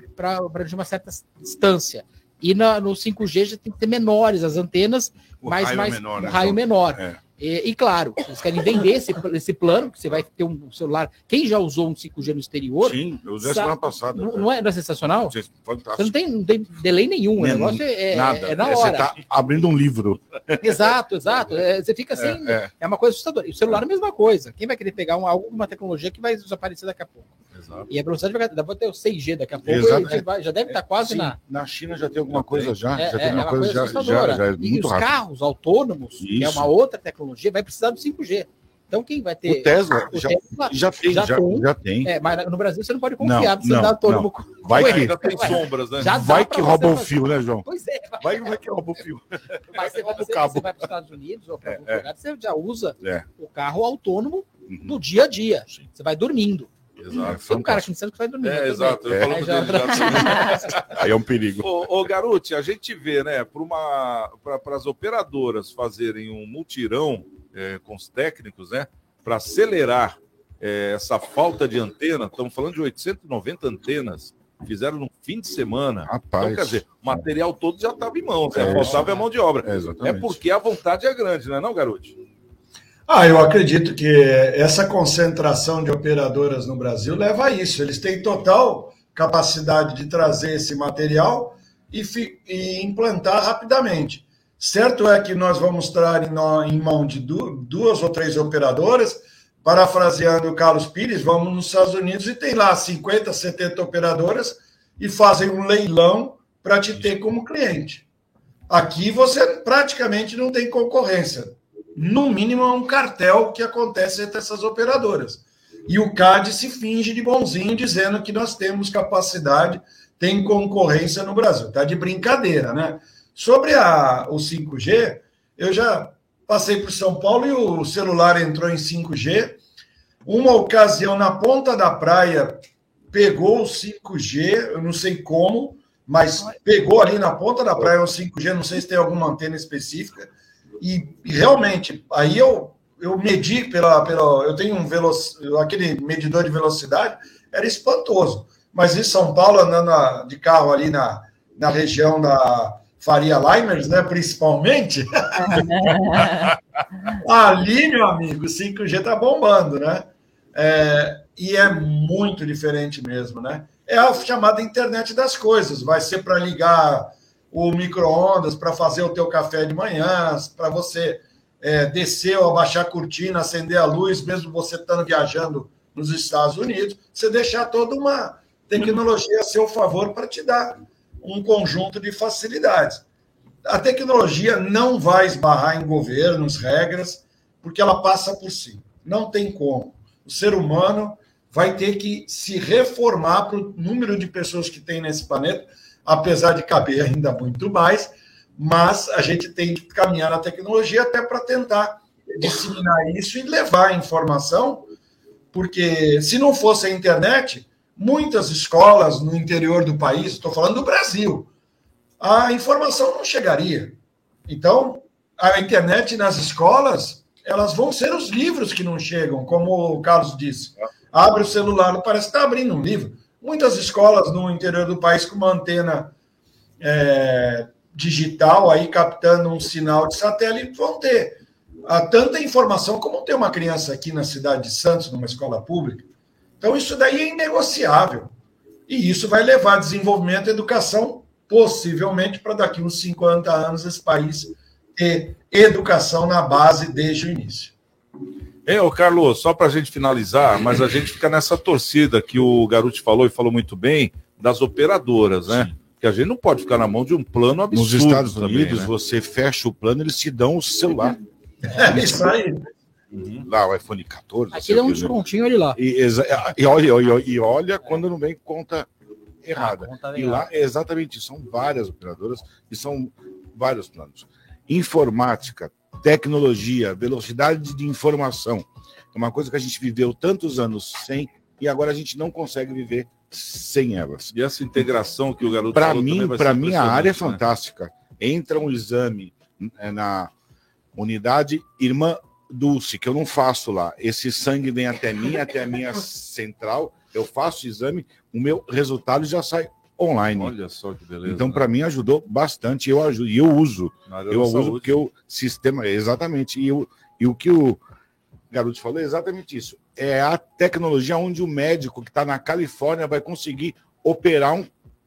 de uma certa distância. E na- no 5G já tem que ter menores as antenas, O mas raio mais menor, um né? raio menor. É. E, e, claro, eles querem vender esse, esse plano, que você vai ter um celular. Quem já usou um 5G no exterior? Sim, eu usei sabe- semana passada. Não, não é, não é sensacional? Fantástico. Você não tem, não tem delay nenhum, o Nem- negócio é, é- nada. é na Você hora. tá abrindo um livro. Exato, exato. É, você fica assim, É, é, é. uma coisa assustadora. E o celular é a mesma coisa. Quem vai querer pegar um, alguma tecnologia que vai desaparecer daqui a pouco? Exato. E a velocidade vai ter o 6G daqui a pouco, Exato. vai- já deve estar quase Sim, na. Na China já tem alguma coisa já. É, já é, tem é uma uma coisa, coisa já, já, já é e muito os rápido. carros autônomos, que é Isso. uma outra tecnologia, vai precisar do 5G. Então quem vai ter. O Tesla o já- Tesla já tem, já- já tem. É, mas no Brasil você não pode confiar, Não, você não, dá autônomo. não. Vai que- Ainda tem sombras, né? Já Vai que rouba o fio, né, João? Pois é. Vai, vai que rouba o fio. Mas você, vai, você, você vai para os Estados Unidos ou para É, alguns é. lugares, você já usa É. o carro autônomo Uhum. no dia a dia. Você vai dormindo. Exato. Tem um cara centro que vai dormindo. É, exato. falo Aí já-. Aí é um perigo. Ô, ô Garuti, a gente vê, né, para as operadoras fazerem um mutirão é, com os técnicos, né, para acelerar é, essa falta de antena, estamos falando de 890 antenas, fizeram no fim de semana. Rapaz. Então, quer dizer, o material todo já estava em mãos, né? É, faltava a mão de obra. É, É porque a vontade é grande, não é não, Garuti? Ah, eu acredito que essa concentração de operadoras no Brasil leva a isso. Eles têm total capacidade de trazer esse material e, e implantar rapidamente. Certo é que nós vamos estar em, em mão de du- duas ou três operadoras, parafraseando o Carlos Pires, vamos nos Estados Unidos e tem lá 50, 70 operadoras e fazem um leilão para te ter como cliente. Aqui você praticamente não tem concorrência. No mínimo, é um cartel que acontece entre essas operadoras. E o CAD se finge de bonzinho, dizendo que nós temos capacidade, tem concorrência no Brasil. Tá de brincadeira, né? Sobre a, o 5G, eu já passei por São Paulo e o celular entrou em 5G. Uma ocasião, na ponta da praia, pegou o 5G, eu não sei como, mas pegou ali na ponta da praia o 5G, não sei se tem alguma antena específica, e, realmente, aí eu, eu medi pela, pela. Eu tenho um veloc, aquele medidor de velocidade, era espantoso. Mas em São Paulo, andando na- de carro ali na, na região da Faria Limers, né, principalmente, ali, meu amigo, o 5G tá bombando, né? É, e é muito diferente mesmo, né? É a chamada internet das coisas. Vai ser para ligar o micro-ondas, para fazer o teu café de manhã, para você é, descer ou abaixar a cortina, acender a luz, mesmo você estando viajando nos Estados Unidos, você deixar toda uma tecnologia a seu favor para te dar um conjunto de facilidades. A tecnologia não vai esbarrar em governos, regras, porque ela passa por si. Não tem como. O ser humano vai ter que se reformar para o número de pessoas que tem nesse planeta, apesar de caber ainda muito mais, mas a gente tem que caminhar na tecnologia até para tentar disseminar isso e levar a informação, porque se não fosse a internet, muitas escolas no interior do país, estou falando do Brasil, a informação não chegaria. Então, a internet nas escolas, elas vão ser os livros que não chegam, como o Carlos disse. Abre o celular, parece que está abrindo um livro. Muitas escolas no interior do país com uma antena é, digital aí captando um sinal de satélite vão ter ah, tanta informação como tem uma criança aqui na cidade de Santos, numa escola pública. Então, isso daí é inegociável. E isso vai levar a desenvolvimento e educação, possivelmente, para daqui uns 50 anos esse país ter educação na base desde o início. Hein, ô Carlos, só para a gente finalizar, mas a gente fica nessa torcida que o Garuti falou e falou muito bem das operadoras, né? Que a gente não pode ficar na mão de um plano absurdo. Nos Estados também, Unidos, né? você fecha o plano, eles te dão o celular. É isso aí. Lá, o iPhone 14. Aqui dá um o quê, né? descontinho ele lá. E, e olha, olha- e olha quando não vem conta errada. conta vem e lá lá. é exatamente isso. São várias operadoras e são vários planos. Informática, tecnologia, velocidade de informação. É uma coisa que a gente viveu tantos anos sem e agora a gente não consegue viver sem elas. E essa integração que o garoto Para mim, para mim a área é né? fantástica. Entra um exame é, na unidade Irmã Dulce, que eu não faço lá. Esse sangue vem até mim, até a minha central. Eu faço o exame, o meu resultado já sai online. Olha só que beleza. Então, né? para mim, ajudou bastante. Eu ajudo, e eu uso. Eu uso saúde. porque o sistema. Exatamente. E, eu, e o que o garoto falou é exatamente isso. É a tecnologia onde o médico que está na Califórnia vai conseguir operar um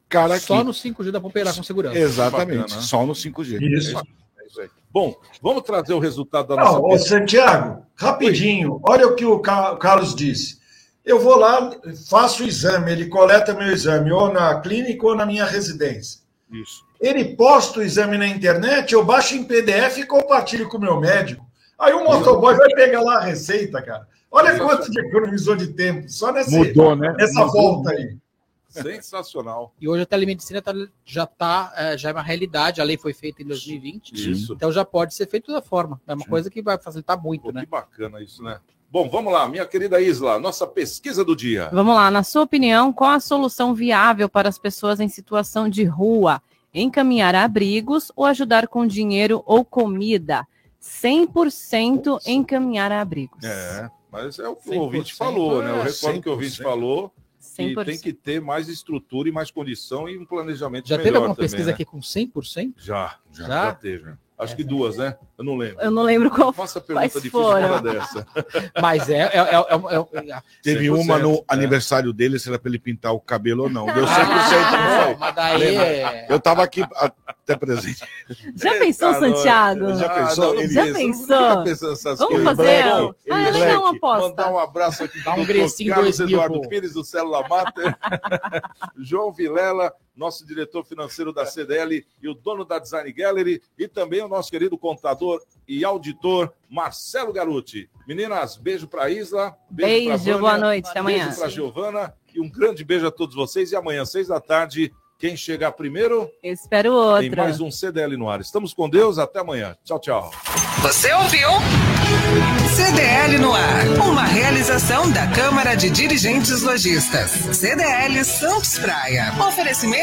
cara aqui. Só no 5G dá para operar com segurança. Exatamente, Bacana, né? só no 5G. Isso. É isso aí. Bom, vamos trazer o resultado da Não, nossa ô. Santiago, rapidinho, olha o que o Ca- Carlos disse. Eu vou lá, faço o exame, ele coleta meu exame, ou na clínica ou na minha residência. Isso. Ele posta o exame na internet, eu baixo em PDF e compartilho com o meu médico. Aí o motoboy vai pegar lá a receita, cara. Olha quanto de economizou de tempo, só nessa, Mudou, né? nessa Mudou. volta aí. Sensacional. E hoje a telemedicina tá- já tá, é, já é uma realidade, a lei foi feita em 2020. Isso. Então já pode ser feito da forma. É uma coisa que vai facilitar muito, né? Que bacana isso, né? Bom, vamos lá, minha querida Isla, nossa pesquisa do dia. Vamos lá, na sua opinião, qual a solução viável para as pessoas em situação de rua? Encaminhar abrigos ou ajudar com dinheiro ou comida? 100% encaminhar abrigos. É, mas é o que o 100%, ouvinte falou, né? Eu é, recordo que o ouvinte 100%. falou que 100%. tem que ter mais estrutura e mais condição e um planejamento Já melhor teve alguma também, pesquisa né? aqui com 100%? Já, já, Já? já teve. Acho que duas, né? Eu não lembro. Eu não lembro qual Faça pergunta difícil foram. fora dessa. Mas é. é, é, é, é- Teve 100%, uma no é. aniversário dele, se era para ele pintar o cabelo ou não. Deu 100%. Ah, não foi? mas daí é- Eu estava aqui até presente. Já pensou, Tá, Santiago? Já pensou? não, Ele- Já pensou? essas Vamos coisas. fazer? Bom, Ah, ele- é uma Mandar aposta. um abraço aqui Dá um grecinho Carlos 2000, Eduardo. Pires, do Célula Mater, João Vilela, nosso diretor financeiro da CDL e o dono da Design Gallery, e também o nosso querido contador e auditor Marcelo Garuti. Meninas, beijo para Isla. Beijo, pra Vânia, boa noite, até amanhã. Beijo para Giovana e um grande beijo a todos vocês. E amanhã, seis da tarde, quem chegar primeiro Espero tem outra. mais um CDL no ar. Estamos com Deus, até amanhã. Tchau, tchau. Você ouviu? CDL no ar. Uma realização da Câmara de Dirigentes Lojistas. CDL Santos Praia. Oferecimento